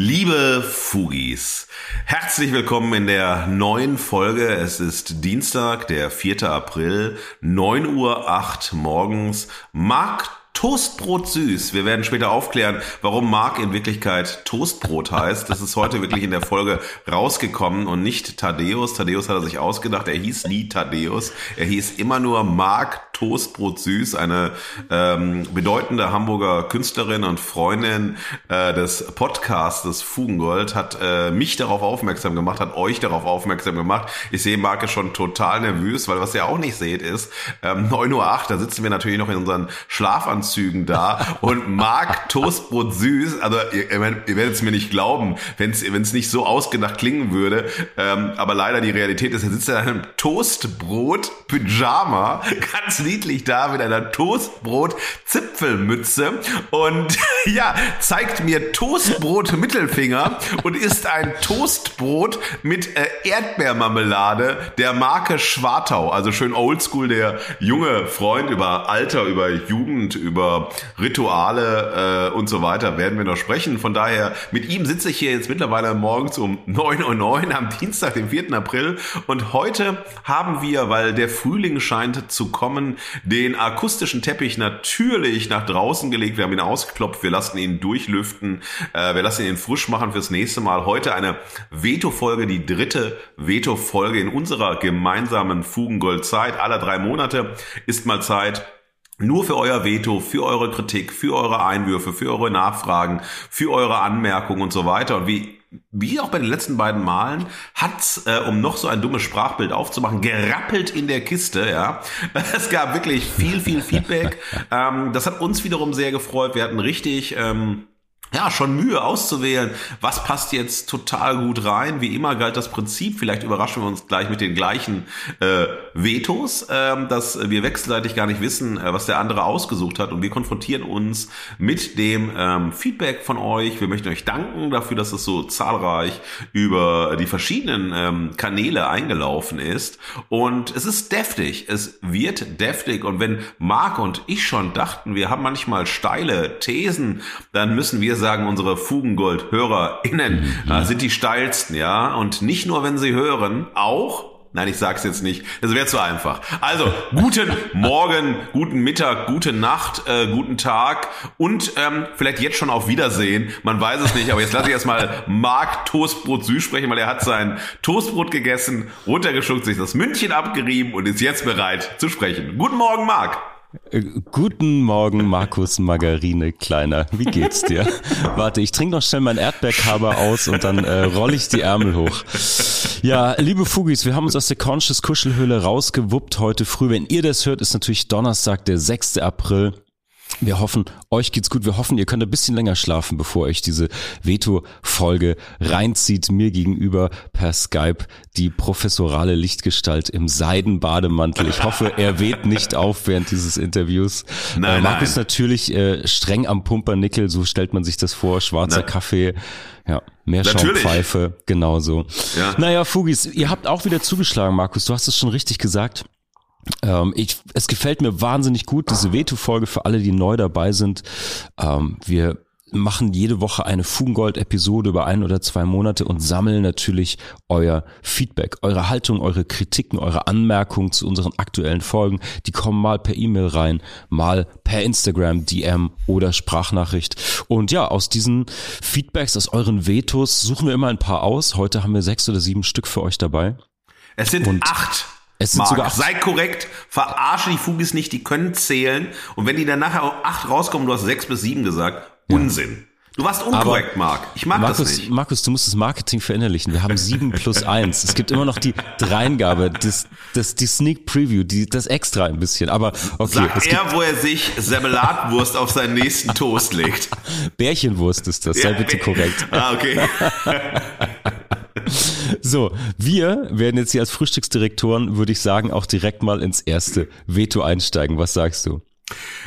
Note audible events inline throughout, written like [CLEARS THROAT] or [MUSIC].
Liebe Fugis, herzlich willkommen in der neuen Folge. Es ist Dienstag, der 4. April, 9.08 Uhr morgens. Markt Toastbrot süß. Wir werden später aufklären, warum Mark in Wirklichkeit Toastbrot heißt. Das ist heute wirklich in der Folge rausgekommen und nicht Thaddeus. Thaddeus hat er sich ausgedacht. Er hieß nie Thaddeus. Er hieß immer nur Mark Toastbrot süß, eine ähm, bedeutende Hamburger Künstlerin und Freundin äh, des Podcastes Fugengold, hat äh, mich darauf aufmerksam gemacht, hat euch darauf aufmerksam gemacht. Ich sehe Marke schon total nervös, weil was ihr auch nicht seht ist, ähm, 9.08 Uhr, da sitzen wir natürlich noch in unseren Schlafanzügen da und Mark Toastbrot süß, also ihr, ihr werdet es mir nicht glauben, wenn es nicht so ausgedacht klingen würde, ähm, aber leider die Realität ist, er sitzt in einem Toastbrot Pyjama, [LAUGHS] ganz niedlich da mit einer Toastbrot-Zipfelmütze und [LAUGHS] ja, zeigt mir Toastbrot-Mittelfinger und isst ein Toastbrot mit äh, Erdbeermarmelade der Marke Schwartau. Also schön oldschool, der junge Freund über Alter, über Jugend, über Rituale äh, und so weiter werden wir noch sprechen. Von daher, mit ihm sitze ich hier jetzt mittlerweile morgens um 9.09 Uhr am Dienstag, dem 4. April. Und heute haben wir, weil der Frühling scheint zu kommen, den akustischen Teppich natürlich nach draußen gelegt. Wir haben ihn ausgeklopft, wir lassen ihn durchlüften, äh, wir lassen ihn frisch machen fürs nächste Mal. Heute eine Veto-Folge, die dritte Veto-Folge in unserer gemeinsamen Fugengoldzeit. Alle drei Monate ist mal Zeit, nur für euer Veto, für eure Kritik, für eure Einwürfe, für eure Nachfragen, für eure Anmerkungen und so weiter. Und wie wie auch bei den letzten beiden Malen, hat's, äh, um noch so ein dummes Sprachbild aufzumachen, gerappelt in der Kiste, ja. [LAUGHS] Es gab wirklich viel, viel Feedback. [LAUGHS] ähm, das hat uns wiederum sehr gefreut. Wir hatten richtig, ähm, ja, schon Mühe auszuwählen, was passt jetzt total gut rein. Wie immer galt das Prinzip, vielleicht überraschen wir uns gleich mit den gleichen äh, Vetos, äh, dass wir wechselseitig gar nicht wissen, äh, was der andere ausgesucht hat. Und wir konfrontieren uns mit dem ähm, Feedback von euch. Wir möchten euch danken dafür, dass es so zahlreich über die verschiedenen ähm, Kanäle eingelaufen ist. Und es ist deftig, es wird deftig. Und wenn Marc und ich schon dachten, wir haben manchmal steile Thesen, dann müssen wir sagen unsere Fugengold-HörerInnen mhm. äh, sind die steilsten, ja. Und nicht nur, wenn sie hören, auch Nein, ich sag's jetzt nicht. Das wäre zu einfach. Also, guten [LAUGHS] Morgen, guten Mittag, gute Nacht, äh, guten Tag und ähm, vielleicht jetzt schon auf Wiedersehen. Man weiß es nicht, aber jetzt lasse ich erstmal Marc Toastbrot Süß sprechen, weil er hat sein Toastbrot gegessen, runtergeschluckt, sich das Mündchen abgerieben und ist jetzt bereit zu sprechen. Guten Morgen, Marc. Äh, guten Morgen, Markus Margarine Kleiner. Wie geht's dir? [LAUGHS] Warte, ich trinke noch schnell mein Erdbeerkaber aus und dann äh, rolle ich die Ärmel hoch. Ja, liebe Fugis, wir haben uns aus der Conscious Kuschelhöhle rausgewuppt heute früh. Wenn ihr das hört, ist natürlich Donnerstag, der 6. April. Wir hoffen, euch geht's gut. Wir hoffen, ihr könnt ein bisschen länger schlafen, bevor euch diese Veto-Folge reinzieht. Mir gegenüber per Skype die professorale Lichtgestalt im Seidenbademantel. Ich hoffe, er weht nicht auf während dieses Interviews. Nein, äh, Markus nein. natürlich äh, streng am Pumpernickel, so stellt man sich das vor. Schwarzer nein. Kaffee. Ja, Meerschaumpfeife, genauso. Ja. Naja, Fugis, ihr habt auch wieder zugeschlagen, Markus. Du hast es schon richtig gesagt. Ähm, ich, es gefällt mir wahnsinnig gut, diese Veto-Folge für alle, die neu dabei sind. Ähm, wir machen jede Woche eine Fugengold-Episode über ein oder zwei Monate und sammeln natürlich euer Feedback, eure Haltung, eure Kritiken, eure Anmerkungen zu unseren aktuellen Folgen. Die kommen mal per E-Mail rein, mal per Instagram, DM oder Sprachnachricht. Und ja, aus diesen Feedbacks, aus euren Vetos suchen wir immer ein paar aus. Heute haben wir sechs oder sieben Stück für euch dabei. Es sind und acht. Es sind Marc, sogar sei korrekt, verarsche die Fugis nicht, die können zählen. Und wenn die dann nachher acht rauskommen, du hast sechs bis sieben gesagt, ja. Unsinn. Du warst unkorrekt, Aber Marc. Ich mag Markus, das nicht. Markus, du musst das Marketing verinnerlichen. Wir haben sieben [LAUGHS] plus eins. Es gibt immer noch die Dreingabe, das, das, die Sneak Preview, die, das extra ein bisschen. Aber okay. Sagt er, wo er sich Semmelatwurst auf seinen nächsten Toast legt. [LAUGHS] Bärchenwurst ist das, sei Ja, bitte korrekt. Ah, okay. [LAUGHS] So, wir werden jetzt hier als Frühstücksdirektoren, würde ich sagen, auch direkt mal ins erste Veto einsteigen. Was sagst du?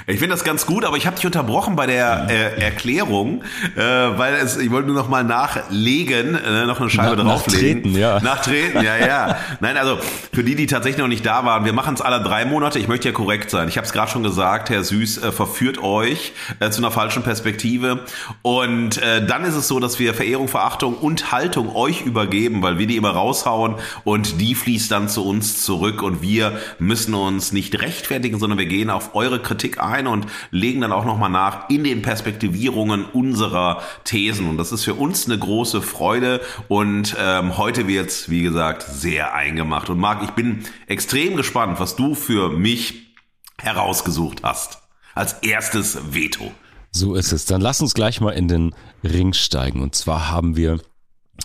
Ich finde das ganz gut, aber ich habe dich unterbrochen bei der äh, Erklärung, äh, weil es, ich wollte nur noch mal nachlegen, äh, noch eine Scheibe Na- drauflegen. nachtreten, ja. Nachtreten, ja, ja. [LAUGHS] Nein, also für die, die tatsächlich noch nicht da waren, wir machen es alle drei Monate. Ich möchte ja korrekt sein. Ich habe es gerade schon gesagt, Herr Süß äh, verführt euch äh, zu einer falschen Perspektive. Und äh, dann ist es so, dass wir Verehrung, Verachtung und Haltung euch übergeben, weil wir die immer raushauen und die fließt dann zu uns zurück und wir müssen uns nicht rechtfertigen, sondern wir gehen auf eure Kritik ein und legen dann auch nochmal nach in den Perspektivierungen unserer Thesen. Und das ist für uns eine große Freude. Und ähm, heute wird's wie gesagt, sehr eingemacht. Und Marc, ich bin extrem gespannt, was du für mich herausgesucht hast. Als erstes Veto. So ist es. Dann lass uns gleich mal in den Ring steigen. Und zwar haben wir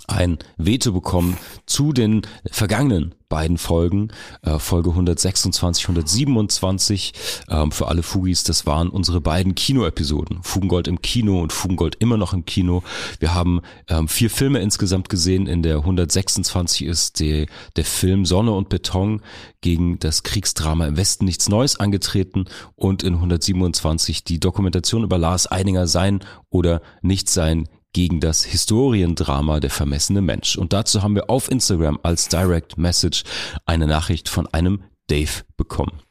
ein Veto bekommen zu den vergangenen beiden Folgen, äh, Folge 126, 127. Ähm, für alle Fugis, das waren unsere beiden Kinoepisoden. Fugengold im Kino und Fugengold immer noch im Kino. Wir haben ähm, vier Filme insgesamt gesehen. In der 126 ist die, der Film Sonne und Beton gegen das Kriegsdrama im Westen nichts Neues angetreten und in 127 die Dokumentation über Lars Eidinger sein oder nicht sein gegen das Historiendrama Der vermessene Mensch. Und dazu haben wir auf Instagram als Direct Message eine Nachricht von einem Dave bekommen.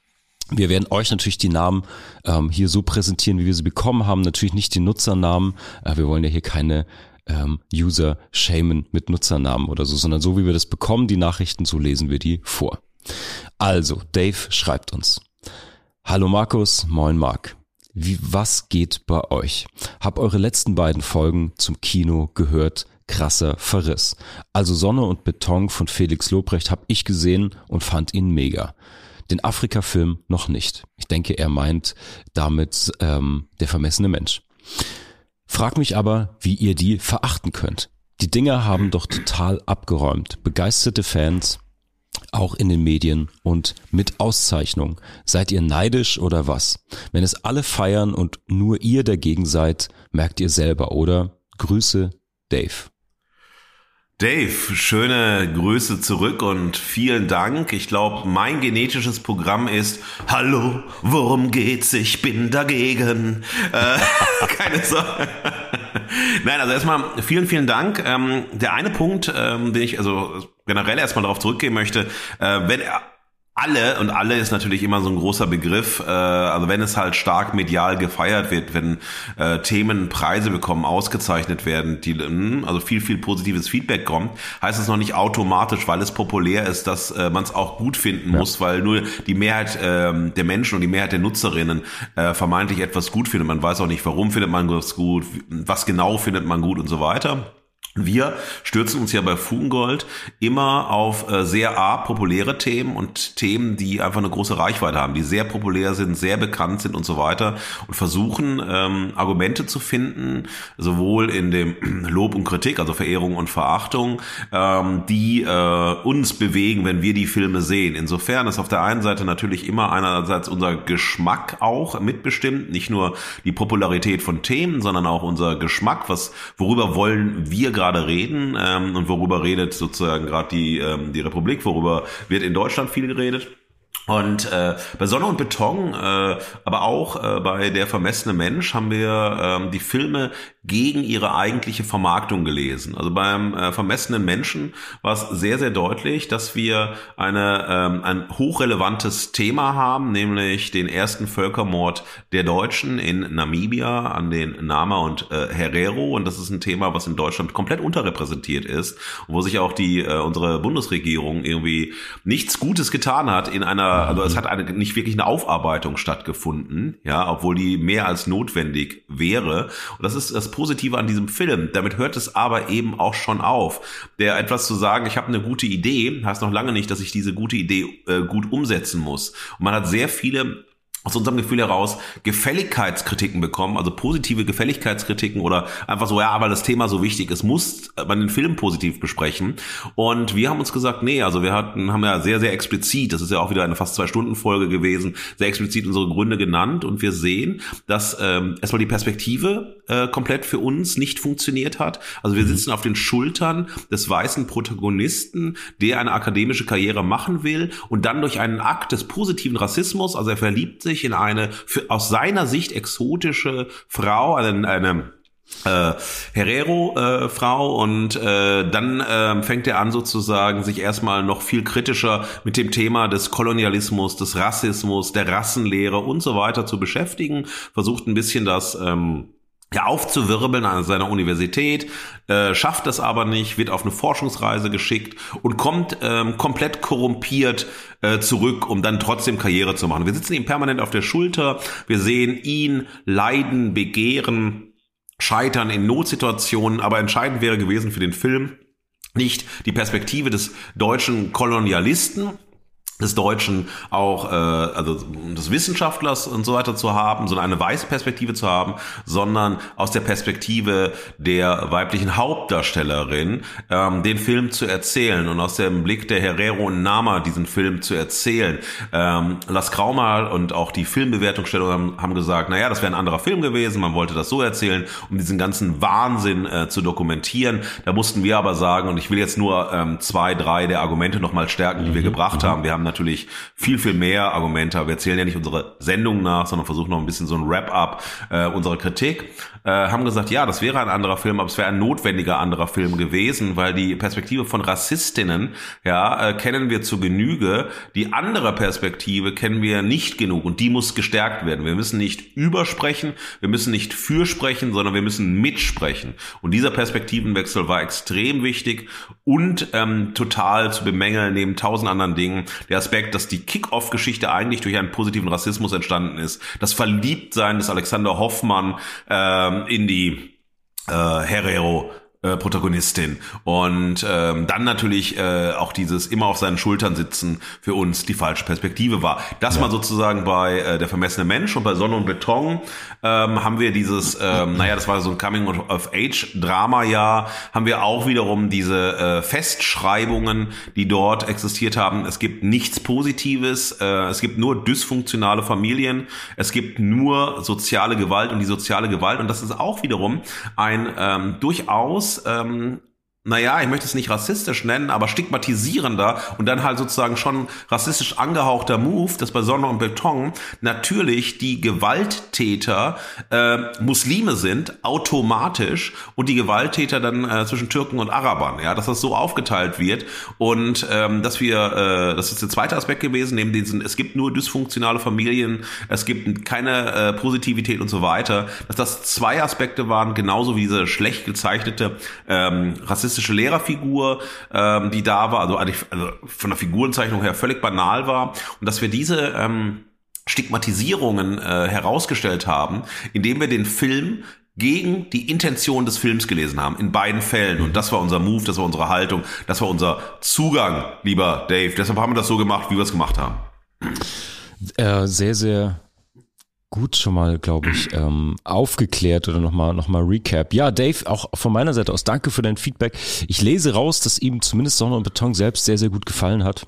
Wir werden euch natürlich die Namen ähm, hier so präsentieren, wie wir sie bekommen haben. Natürlich nicht die Nutzernamen. Äh, wir wollen ja hier keine ähm, User shamen mit Nutzernamen oder so, sondern so wie wir das bekommen, die Nachrichten, so lesen wir die vor. Also, Dave schreibt uns. Hallo Markus, moin Mark. Wie, was geht bei euch? Hab eure letzten beiden Folgen zum Kino gehört. Krasser Verriss. Also Sonne und Beton von Felix Lobrecht hab ich gesehen und fand ihn mega. Den Afrika-Film noch nicht. Ich denke, er meint damit ähm, der vermessene Mensch. Frag mich aber, wie ihr die verachten könnt. Die Dinger haben doch total abgeräumt. Begeisterte Fans, auch in den Medien und mit Auszeichnung. Seid ihr neidisch oder was? Wenn es alle feiern und nur ihr dagegen seid, merkt ihr selber, oder? Grüße, Dave. Dave, schöne Grüße zurück und vielen Dank. Ich glaube, mein genetisches Programm ist Hallo, worum geht's? Ich bin dagegen. Äh, [LAUGHS] keine Sorge. Nein, also erstmal vielen, vielen Dank. Ähm, der eine Punkt, ähm, den ich also generell erstmal darauf zurückgehen möchte, äh, wenn alle und alle ist natürlich immer so ein großer Begriff. Äh, also wenn es halt stark medial gefeiert wird, wenn äh, Themen Preise bekommen, ausgezeichnet werden, die mh, also viel viel positives Feedback kommt, heißt es noch nicht automatisch, weil es populär ist, dass äh, man es auch gut finden Ja. muss, weil nur die Mehrheit äh, der Menschen und die Mehrheit der Nutzerinnen äh, vermeintlich etwas gut findet. Man weiß auch nicht, warum findet man das gut, was genau findet man gut und so weiter. Wir stürzen uns ja bei Fugengold immer auf äh, sehr A, populäre Themen und Themen, die einfach eine große Reichweite haben, die sehr populär sind, sehr bekannt sind und so weiter und versuchen ähm, Argumente zu finden, sowohl in dem [CLEARS THROAT] Lob und Kritik, also Verehrung und Verachtung, ähm, die äh, uns bewegen, wenn wir die Filme sehen. Insofern ist auf der einen Seite natürlich immer einerseits unser Geschmack auch mitbestimmt, nicht nur die Popularität von Themen, sondern auch unser Geschmack, was worüber wollen wir gerade reden ähm, und worüber redet sozusagen gerade die ähm, die Republik, worüber wird in Deutschland viel geredet. Und äh, bei Sonne und Beton, äh, aber auch äh, bei Der vermessene Mensch haben wir ähm, die Filme gegen ihre eigentliche Vermarktung gelesen. Also beim äh, vermessenen Menschen war es sehr, sehr deutlich, dass wir eine, ähm, ein hochrelevantes Thema haben, nämlich den ersten Völkermord der Deutschen in Namibia an den Nama und äh, Herero. Und das ist ein Thema, was in Deutschland komplett unterrepräsentiert ist, wo sich auch die äh, unsere Bundesregierung irgendwie nichts Gutes getan hat in einer, also es hat eine nicht wirklich eine Aufarbeitung stattgefunden, ja, obwohl die mehr als notwendig wäre. Und das ist das Positive an diesem Film. Damit hört es aber eben auch schon auf. Der etwas zu sagen, ich habe eine gute Idee, heißt noch lange nicht, dass ich diese gute Idee äh, gut umsetzen muss. Und man hat sehr viele aus unserem Gefühl heraus Gefälligkeitskritiken bekommen, also positive Gefälligkeitskritiken oder einfach so, ja, weil das Thema so wichtig ist, muss man den Film positiv besprechen. Und wir haben uns gesagt, nee, also wir hatten, haben ja sehr, sehr explizit, das ist ja auch wieder eine fast zwei Stunden Folge gewesen, sehr explizit unsere Gründe genannt und wir sehen, dass ähm, erstmal die Perspektive äh, komplett für uns nicht funktioniert hat. Also wir mhm. sitzen auf den Schultern des weißen Protagonisten, der eine akademische Karriere machen will und dann durch einen Akt des positiven Rassismus, also er verliebt sich sich in eine für, aus seiner Sicht exotische Frau, eine, eine äh, Herrero-Frau äh, und äh, dann äh, fängt er an sozusagen sich erstmal noch viel kritischer mit dem Thema des Kolonialismus, des Rassismus, der Rassenlehre und so weiter zu beschäftigen, versucht ein bisschen das ähm, ja, aufzuwirbeln an seiner Universität, äh, schafft das aber nicht, wird auf eine Forschungsreise geschickt und kommt ähm, komplett korrumpiert äh, zurück, um dann trotzdem Karriere zu machen. Wir sitzen ihm permanent auf der Schulter, wir sehen ihn leiden, begehren, scheitern in Notsituationen, aber entscheidend wäre gewesen für den Film, nicht die Perspektive des deutschen Kolonialisten, des Deutschen auch, äh, also des Wissenschaftlers und so weiter zu haben, sondern eine weiße Perspektive zu haben, sondern aus der Perspektive der weiblichen Hauptdarstellerin ähm, den Film zu erzählen und aus dem Blick der Herrero und Nama diesen Film zu erzählen. Ähm, Las Kraumal und auch die Filmbewertungsstellung haben, haben gesagt, naja, das wäre ein anderer Film gewesen, man wollte das so erzählen, um diesen ganzen Wahnsinn äh, zu dokumentieren. Da mussten wir aber sagen, und ich will jetzt nur ähm, zwei, drei der Argumente nochmal stärken, die wir mhm. gebracht mhm. haben. Wir haben natürlich viel, viel mehr Argumente. Wir zählen ja nicht unsere Sendung nach, sondern versuchen noch ein bisschen so ein Wrap-up äh, unserer Kritik. Äh, haben gesagt, ja, das wäre ein anderer Film, aber es wäre ein notwendiger anderer Film gewesen, weil die Perspektive von Rassistinnen, ja, äh, kennen wir zu Genüge. Die andere Perspektive kennen wir nicht genug und die muss gestärkt werden. Wir müssen nicht übersprechen, wir müssen nicht fürsprechen, sondern wir müssen mitsprechen. Und dieser Perspektivenwechsel war extrem wichtig und ähm, total zu bemängeln neben tausend anderen Dingen. Der Aspekt, dass die Kick-Off-Geschichte eigentlich durch einen positiven Rassismus entstanden ist. Das Verliebtsein des Alexander Hoffmann ähm, in die äh, Herrero äh, Protagonistin. Und ähm, dann natürlich äh, auch dieses immer auf seinen Schultern sitzen für uns die falsche Perspektive war. Das ja. mal sozusagen bei äh, der vermessene Mensch und bei Sonne und Beton ähm, haben wir dieses, ähm, naja, das war so ein Coming of Age Drama ja, haben wir auch wiederum diese äh, Festschreibungen, die dort existiert haben. Es gibt nichts Positives, äh, es gibt nur dysfunktionale Familien, es gibt nur soziale Gewalt und die soziale Gewalt und das ist auch wiederum ein ähm, durchaus ähm, naja, ich möchte es nicht rassistisch nennen, aber stigmatisierender und dann halt sozusagen schon rassistisch angehauchter Move, dass bei Sonne und Beton natürlich die Gewalttäter äh, Muslime sind, automatisch, und die Gewalttäter dann äh, zwischen Türken und Arabern, ja, dass das so aufgeteilt wird und ähm, dass wir, äh, das ist der zweite Aspekt gewesen, neben diesen, es gibt nur dysfunktionale Familien, es gibt keine äh, Positivität und so weiter, dass das zwei Aspekte waren, genauso wie diese schlecht gezeichnete ähm, rassistische rassistische Lehrerfigur, ähm, die da war, also also von der Figurenzeichnung her völlig banal war und dass wir diese ähm, Stigmatisierungen äh, herausgestellt haben, indem wir den Film gegen die Intention des Films gelesen haben, in beiden Fällen. Und das war unser Move, das war unsere Haltung, das war unser Zugang, lieber Dave. Deshalb haben wir das so gemacht, wie wir es gemacht haben. Äh, sehr, sehr gut schon mal, glaube ich, ähm, aufgeklärt oder nochmal noch mal Recap. Ja, Dave, auch von meiner Seite aus danke für dein Feedback. Ich lese raus, dass ihm zumindest Sonne und Beton selbst sehr, sehr gut gefallen hat.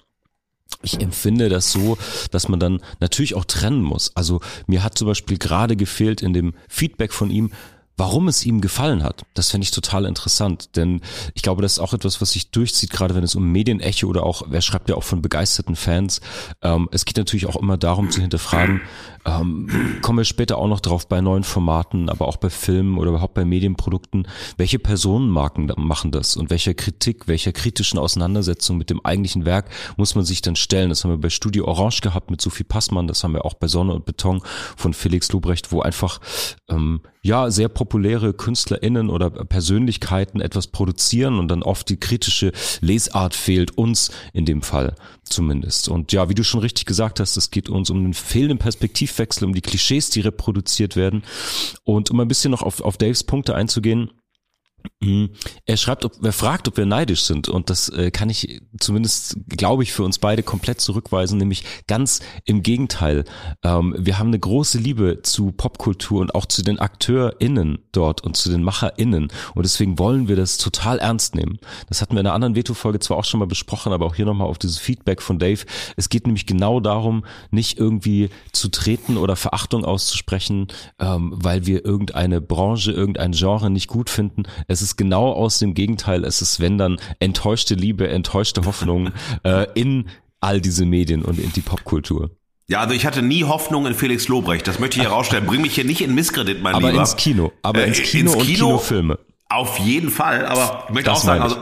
Ich empfinde das so, dass man dann natürlich auch trennen muss. Also mir hat zum Beispiel gerade gefehlt in dem Feedback von ihm, warum es ihm gefallen hat. Das fände ich total interessant, denn ich glaube, das ist auch etwas, was sich durchzieht, gerade wenn es um Medienecho oder auch, wer schreibt ja auch von begeisterten Fans. Ähm, es geht natürlich auch immer darum zu hinterfragen, ähm, kommen wir später auch noch drauf bei neuen Formaten, aber auch bei Filmen oder überhaupt bei Medienprodukten. Welche Personenmarken machen das und welcher Kritik, welcher kritischen Auseinandersetzung mit dem eigentlichen Werk muss man sich dann stellen? Das haben wir bei Studio Orange gehabt mit Sophie Passmann, das haben wir auch bei Sonne und Beton von Felix Lobrecht, wo einfach ähm, ja sehr populäre KünstlerInnen oder Persönlichkeiten etwas produzieren und dann oft die kritische Lesart fehlt, uns in dem Fall zumindest. Und ja, wie du schon richtig gesagt hast, es geht uns um den fehlenden Perspektivwechsel, um die Klischees, die reproduziert werden. Und um ein bisschen noch auf, auf Daves Punkte einzugehen. Er schreibt, ob, er fragt, ob wir neidisch sind und das äh, kann ich zumindest, glaube ich, für uns beide komplett zurückweisen, nämlich ganz im Gegenteil. Ähm, wir haben eine große Liebe zu Popkultur und auch zu den AkteurInnen dort und zu den MacherInnen und deswegen wollen wir das total ernst nehmen. Das hatten wir in einer anderen Veto-Folge zwar auch schon mal besprochen, aber auch hier nochmal auf dieses Feedback von Dave. Es geht nämlich genau darum, nicht irgendwie zu treten oder Verachtung auszusprechen, ähm, weil wir irgendeine Branche, irgendein Genre nicht gut finden. Es ist genau aus dem Gegenteil. Es ist, wenn dann enttäuschte Liebe, enttäuschte Hoffnung [LAUGHS] äh, in all diese Medien und in die Popkultur. Ja, also ich hatte nie Hoffnung in Felix Lobrecht. Das möchte ich herausstellen. Bring mich hier nicht in Misskredit, mein aber Lieber. ins Kino. Aber Äh, ins Kino ins und Kino. Kinofilme. Auf jeden Fall, aber ich möchte Das auch sagen, also,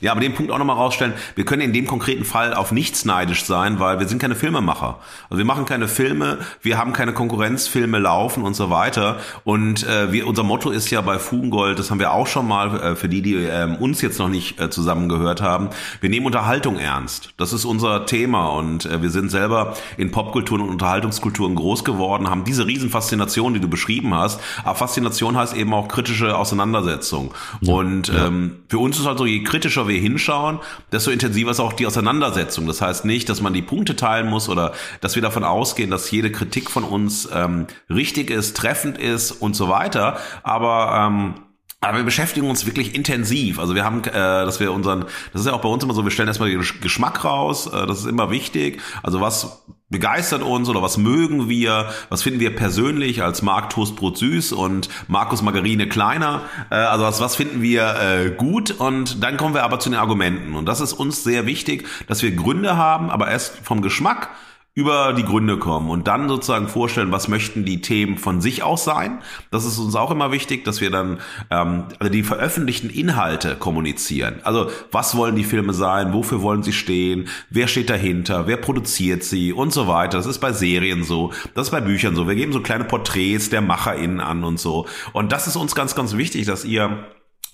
ja, aber den Punkt auch nochmal rausstellen, wir können in dem konkreten Fall auf nichts neidisch sein, weil wir sind keine Filmemacher. Also wir machen keine Filme, wir haben keine Konkurrenzfilme laufen und so weiter. Und äh, wir, unser Motto ist ja bei Fugengold, das haben wir auch schon mal, äh, für die, die ähm, uns jetzt noch nicht äh, zusammengehört haben, wir nehmen Unterhaltung ernst. Das ist unser Thema und äh, wir sind selber in Popkulturen und Unterhaltungskulturen groß geworden, haben diese Riesenfaszination, die du beschrieben hast. Aber Faszination heißt eben auch kritische Auseinandersetzung. und ähm, für uns ist also, je kritischer wir hinschauen, desto intensiver ist auch die Auseinandersetzung. Das heißt nicht, dass man die Punkte teilen muss oder dass wir davon ausgehen, dass jede Kritik von uns ähm, richtig ist, treffend ist und so weiter. Aber ähm, aber wir beschäftigen uns wirklich intensiv. Also wir haben, äh, dass wir unseren, das ist ja auch bei uns immer so, wir stellen erstmal den Gesch- Geschmack raus, äh, das ist immer wichtig. Also was begeistert uns oder was mögen wir, was finden wir persönlich als Marc Toastbrot süß und Markus Margarine kleiner, äh, also was, was finden wir äh, gut? Und dann kommen wir aber zu den Argumenten. Und das ist uns sehr wichtig, dass wir Gründe haben, aber erst vom Geschmack über die Gründe kommen und dann sozusagen vorstellen, was möchten die Themen von sich aus sein. Das ist uns auch immer wichtig, dass wir dann ähm, also die veröffentlichten Inhalte kommunizieren. Also was wollen die Filme sein, wofür wollen sie stehen, wer steht dahinter, wer produziert sie und so weiter. Das ist bei Serien so, das ist bei Büchern so. Wir geben so kleine Porträts der MacherInnen an und so. Und das ist uns ganz, ganz wichtig, dass ihr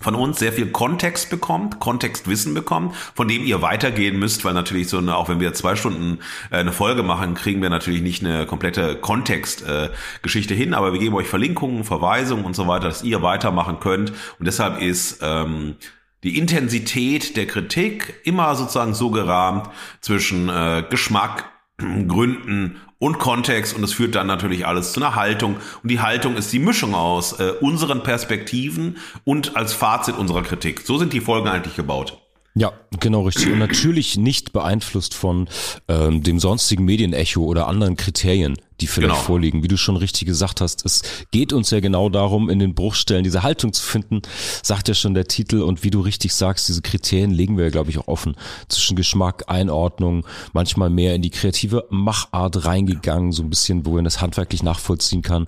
von uns sehr viel Kontext bekommt, Kontextwissen bekommt, von dem ihr weitergehen müsst, weil natürlich so eine, auch wenn wir zwei Stunden äh, eine Folge machen, kriegen wir natürlich nicht eine komplette Kontextgeschichte äh, hin, aber wir geben euch Verlinkungen, Verweisungen und so weiter, dass ihr weitermachen könnt. Und deshalb ist ähm, die Intensität der Kritik immer sozusagen so gerahmt zwischen äh, Geschmack, [CLEARS THROAT] Gründen und Kontext und es führt dann natürlich alles zu einer Haltung und die Haltung ist die Mischung aus äh, unseren Perspektiven und als Fazit unserer Kritik. So sind die Folgen eigentlich gebaut. Ja, genau richtig. Und natürlich nicht beeinflusst von ähm, dem sonstigen Medienecho oder anderen Kriterien, die vielleicht Genau. vorliegen. Wie du schon richtig gesagt hast, es geht uns ja genau darum, in den Bruchstellen diese Haltung zu finden, sagt ja schon der Titel. Und wie du richtig sagst, diese Kriterien legen wir ja, glaube ich, auch offen. Zwischen Geschmack, Einordnung, manchmal mehr in die kreative Machart reingegangen, so ein bisschen, wo man das handwerklich nachvollziehen kann.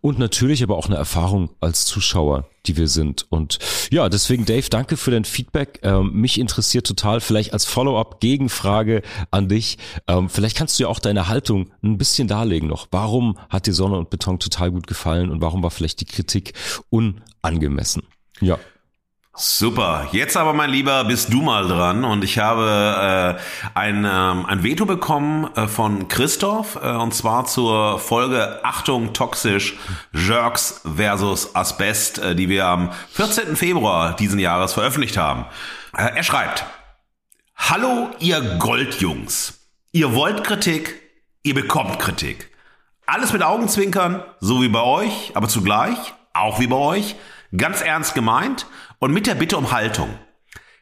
Und natürlich aber auch eine Erfahrung als Zuschauer die wir sind. Und ja, deswegen Dave, danke für dein Feedback. Ähm, mich interessiert total, vielleicht als Follow-up Gegenfrage an dich. Ähm, vielleicht kannst du ja auch deine Haltung ein bisschen darlegen noch. Warum hat dir Sonne und Beton total gut gefallen und warum war vielleicht die Kritik unangemessen? Ja. Super. Jetzt aber, mein Lieber, bist du mal dran und ich habe äh, ein, ähm, ein Veto bekommen äh, von Christoph äh, und zwar zur Folge Achtung toxisch Jerks versus Asbest, äh, die wir am 14. Februar diesen Jahres veröffentlicht haben. Äh, er schreibt: Hallo, ihr Goldjungs. Ihr wollt Kritik, ihr bekommt Kritik. Alles mit Augenzwinkern, so wie bei euch, aber zugleich, auch wie bei euch, ganz ernst gemeint und mit der Bitte um Haltung.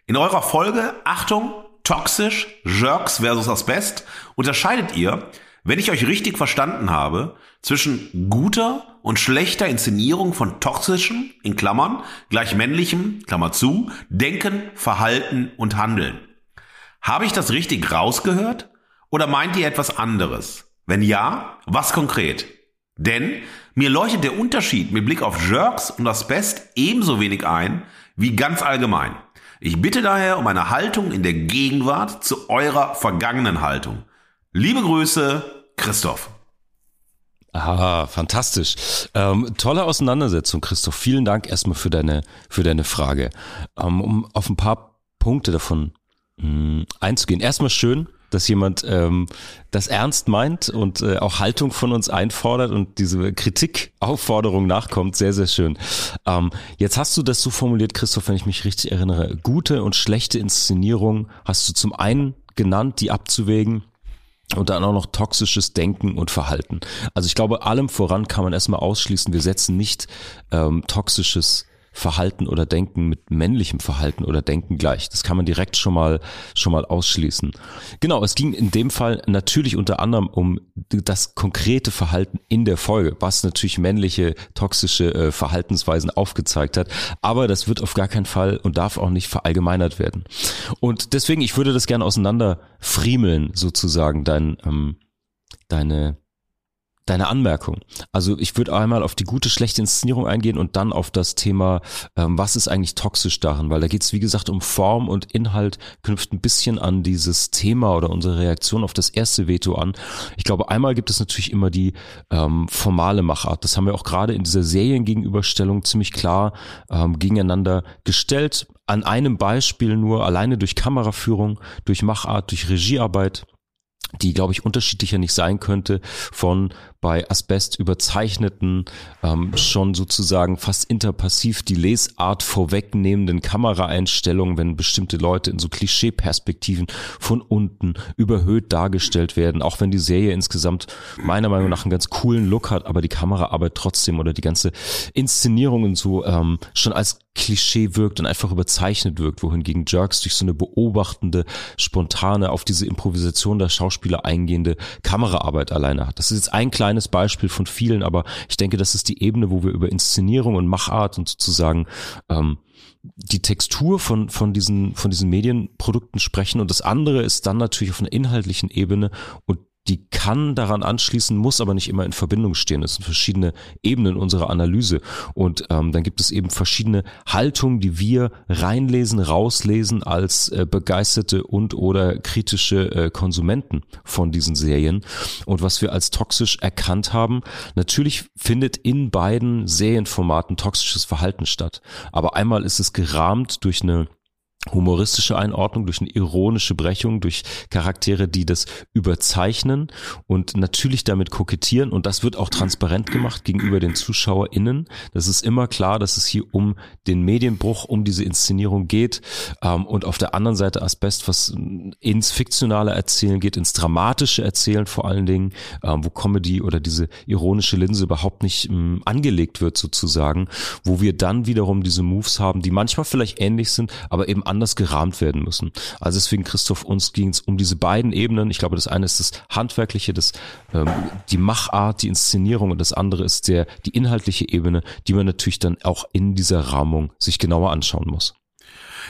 In eurer Folge, Achtung, toxisch, Jerks versus Asbest, unterscheidet ihr, wenn ich euch richtig verstanden habe, zwischen guter und schlechter Inszenierung von toxischem, in Klammern, gleich männlichem, Klammer zu, Denken, Verhalten und Handeln. Habe ich das richtig rausgehört? Oder meint ihr etwas anderes? Wenn ja, was konkret? Denn mir leuchtet der Unterschied mit Blick auf Jerks und Asbest ebenso wenig ein wie ganz allgemein. Ich bitte daher um eine Haltung in der Gegenwart zu eurer vergangenen Haltung. Liebe Grüße, Christoph. Ah, fantastisch. Ähm, tolle Auseinandersetzung, Christoph. Vielen Dank erstmal für deine, für deine Frage. Ähm, um auf ein paar Punkte davon mh, einzugehen. Erstmal schön, dass jemand ähm, das ernst meint und äh, auch Haltung von uns einfordert und diese Kritikaufforderung nachkommt. Sehr, sehr schön. Ähm, jetzt hast du das so formuliert, Christoph, wenn ich mich richtig erinnere. Gute und schlechte Inszenierung hast du zum einen genannt, die abzuwägen und dann auch noch toxisches Denken und Verhalten. Also ich glaube, allem voran kann man erstmal ausschließen, wir setzen nicht ähm, toxisches Verhalten oder Denken mit männlichem Verhalten oder Denken gleich. Das kann man direkt schon mal, schon mal ausschließen. Genau, es ging in dem Fall natürlich unter anderem um das konkrete Verhalten in der Folge, was natürlich männliche toxische äh, Verhaltensweisen aufgezeigt hat. Aber das wird auf gar keinen Fall und darf auch nicht verallgemeinert werden. Und deswegen, ich würde das gerne auseinander friemeln, sozusagen, dein, ähm, deine, deine Anmerkung. Also ich würde einmal auf die gute, schlechte Inszenierung eingehen und dann auf das Thema, ähm, was ist eigentlich toxisch darin, weil da geht es, wie gesagt, um Form und Inhalt, knüpft ein bisschen an dieses Thema oder unsere Reaktion auf das erste Veto an. Ich glaube, einmal gibt es natürlich immer die ähm, formale Machart. Das haben wir auch gerade in dieser Seriengegenüberstellung ziemlich klar ähm, gegeneinander gestellt. An einem Beispiel nur, alleine durch Kameraführung, durch Machart, durch Regiearbeit die, glaube ich, unterschiedlicher nicht sein könnte von bei Asbest überzeichneten, ähm, schon sozusagen fast interpassiv die Lesart vorwegnehmenden Kameraeinstellungen, wenn bestimmte Leute in so Klischeeperspektiven von unten überhöht dargestellt werden, auch wenn die Serie insgesamt meiner Meinung nach einen ganz coolen Look hat, aber die Kameraarbeit trotzdem oder die ganze Inszenierung und so ähm, schon als Klischee wirkt und einfach überzeichnet wirkt, wohingegen Jerks durch so eine beobachtende, spontane, auf diese Improvisation der Schauspieler eingehende Kameraarbeit alleine hat. Das ist jetzt ein kleines Beispiel von vielen, aber ich denke, das ist die Ebene, wo wir über Inszenierung und Machart und sozusagen ähm, die Textur von, von, diesen, von diesen Medienprodukten sprechen. Und das andere ist dann natürlich auf einer inhaltlichen Ebene und die kann daran anschließen, muss aber nicht immer in Verbindung stehen. Das sind verschiedene Ebenen unserer Analyse. Und ähm, dann gibt es eben verschiedene Haltungen, die wir reinlesen, rauslesen als äh, begeisterte und oder kritische äh, Konsumenten von diesen Serien. Und was wir als toxisch erkannt haben, natürlich findet in beiden Serienformaten toxisches Verhalten statt. Aber einmal ist es gerahmt durch eine humoristische Einordnung, durch eine ironische Brechung, durch Charaktere, die das überzeichnen und natürlich damit kokettieren. Und das wird auch transparent gemacht gegenüber den ZuschauerInnen. Das ist immer klar, dass es hier um den Medienbruch, um diese Inszenierung geht. Ähm, und auf der anderen Seite Asbest, was ins fiktionale Erzählen geht, ins dramatische Erzählen vor allen Dingen, ähm, wo Comedy oder diese ironische Linse überhaupt nicht ähm, angelegt wird sozusagen, wo wir dann wiederum diese Moves haben, die manchmal vielleicht ähnlich sind, aber eben anders gerahmt werden müssen. Also deswegen, Christoph, uns ging es um diese beiden Ebenen. Ich glaube, das eine ist das Handwerkliche, das, ähm, die Machart, die Inszenierung und das andere ist der, die inhaltliche Ebene, die man natürlich dann auch in dieser Rahmung sich genauer anschauen muss.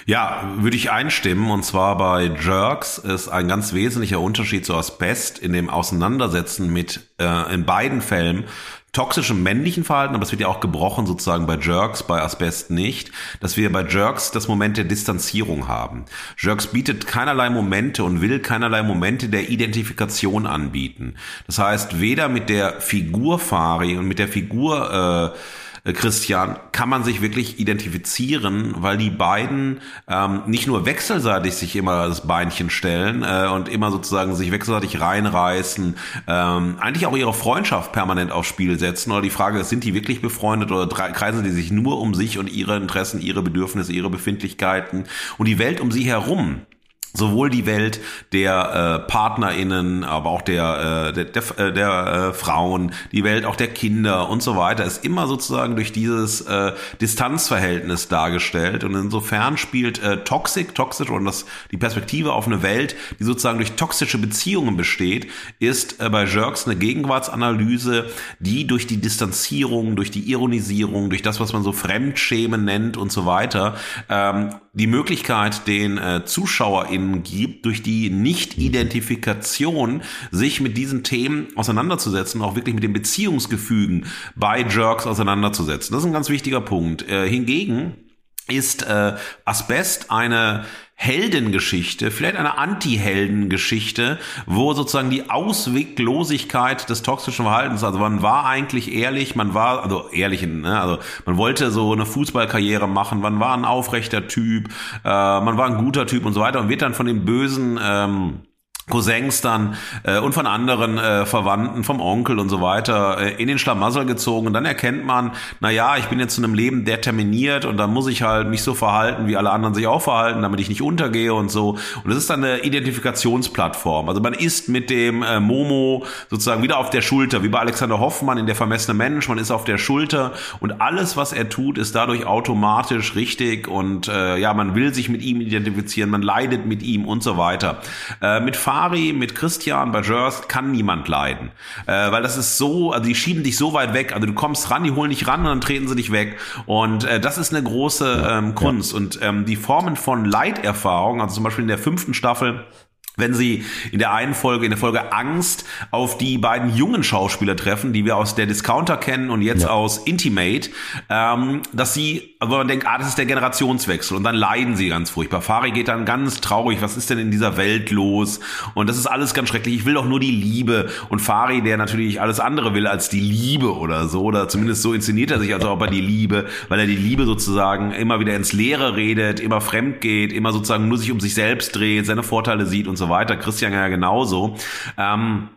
Ja, würde ich einstimmen. Und zwar bei Jerks ist ein ganz wesentlicher Unterschied zu Asbest in dem Auseinandersetzen mit äh, in beiden Fällen toxischem männlichen Verhalten, aber es wird ja auch gebrochen sozusagen bei Jerks, bei Asbest nicht, dass wir bei Jerks das Moment der Distanzierung haben. Jerks bietet keinerlei Momente und will keinerlei Momente der Identifikation anbieten. Das heißt, weder mit der Figur Fari und mit der Figur äh, Christian, kann man sich wirklich identifizieren, weil die beiden ähm, nicht nur wechselseitig sich immer das Beinchen stellen äh, und immer sozusagen sich wechselseitig reinreißen, ähm, eigentlich auch ihre Freundschaft permanent aufs Spiel setzen. Oder die Frage ist, sind die wirklich befreundet oder kreisen die sich nur um sich und ihre Interessen, ihre Bedürfnisse, ihre Befindlichkeiten und die Welt um sie herum sowohl die Welt der äh, PartnerInnen, aber auch der, äh, der, der, äh, der äh, Frauen, die Welt auch der Kinder und so weiter, ist immer sozusagen durch dieses äh, Distanzverhältnis dargestellt. Und insofern spielt äh, Toxic, toxisch und das, die Perspektive auf eine Welt, die sozusagen durch toxische Beziehungen besteht, ist äh, bei Jerks eine Gegenwartsanalyse, die durch die Distanzierung, durch die Ironisierung, durch das, was man so Fremdschämen nennt und so weiter, ähm, die Möglichkeit den äh, ZuschauerInnen gibt, durch die Nicht-Identifikation sich mit diesen Themen auseinanderzusetzen, auch wirklich mit den Beziehungsgefügen bei Jerks auseinanderzusetzen. Das ist ein ganz wichtiger Punkt. Äh, hingegen ist äh, Asbest eine Heldengeschichte, vielleicht eine Anti-Heldengeschichte, wo sozusagen die Ausweglosigkeit des toxischen Verhaltens, also man war eigentlich ehrlich, man war, also ehrlich, ne, also man wollte so eine Fußballkarriere machen, man war ein aufrechter Typ, äh, man war ein guter Typ und so weiter und wird dann von den bösen ähm, Cousins dann äh, und von anderen äh, Verwandten, vom Onkel und so weiter äh, in den Schlamassel gezogen und dann erkennt man, na ja, ich bin jetzt zu einem Leben determiniert und dann muss ich halt mich so verhalten, wie alle anderen sich auch verhalten, damit ich nicht untergehe und so und das ist dann eine Identifikationsplattform. Also man ist mit dem äh, Momo sozusagen wieder auf der Schulter, wie bei Alexander Hoffmann in der vermessene Mensch, man ist auf der Schulter und alles was er tut, ist dadurch automatisch richtig und äh, ja, man will sich mit ihm identifizieren, man leidet mit ihm und so weiter. Äh, mit Fari, mit Christian bei Jers kann niemand leiden. Äh, weil das ist so, also die schieben dich so weit weg. Also du kommst ran, die holen dich ran und dann treten sie dich weg. Und äh, das ist eine große ähm, Kunst. Ja. Und ähm, die Formen von Leiterfahrung, also zum Beispiel in der fünften Staffel, wenn sie in der einen Folge, in der Folge Angst auf die beiden jungen Schauspieler treffen, die wir aus der Discounter kennen und jetzt ja. aus Intimate, ähm, dass sie, also man denkt, ah, das ist der Generationswechsel und dann leiden sie ganz furchtbar. Fari geht dann ganz traurig, was ist denn in dieser Welt los? Und das ist alles ganz schrecklich. Ich will doch nur die Liebe. Und Fari, der natürlich alles andere will als die Liebe oder so, oder zumindest so inszeniert er sich, als ob er die Liebe, weil er die Liebe sozusagen immer wieder ins Leere redet, immer fremd geht, immer sozusagen nur sich um sich selbst dreht, seine Vorteile sieht und so so weiter. Christian ja genauso. Ähm,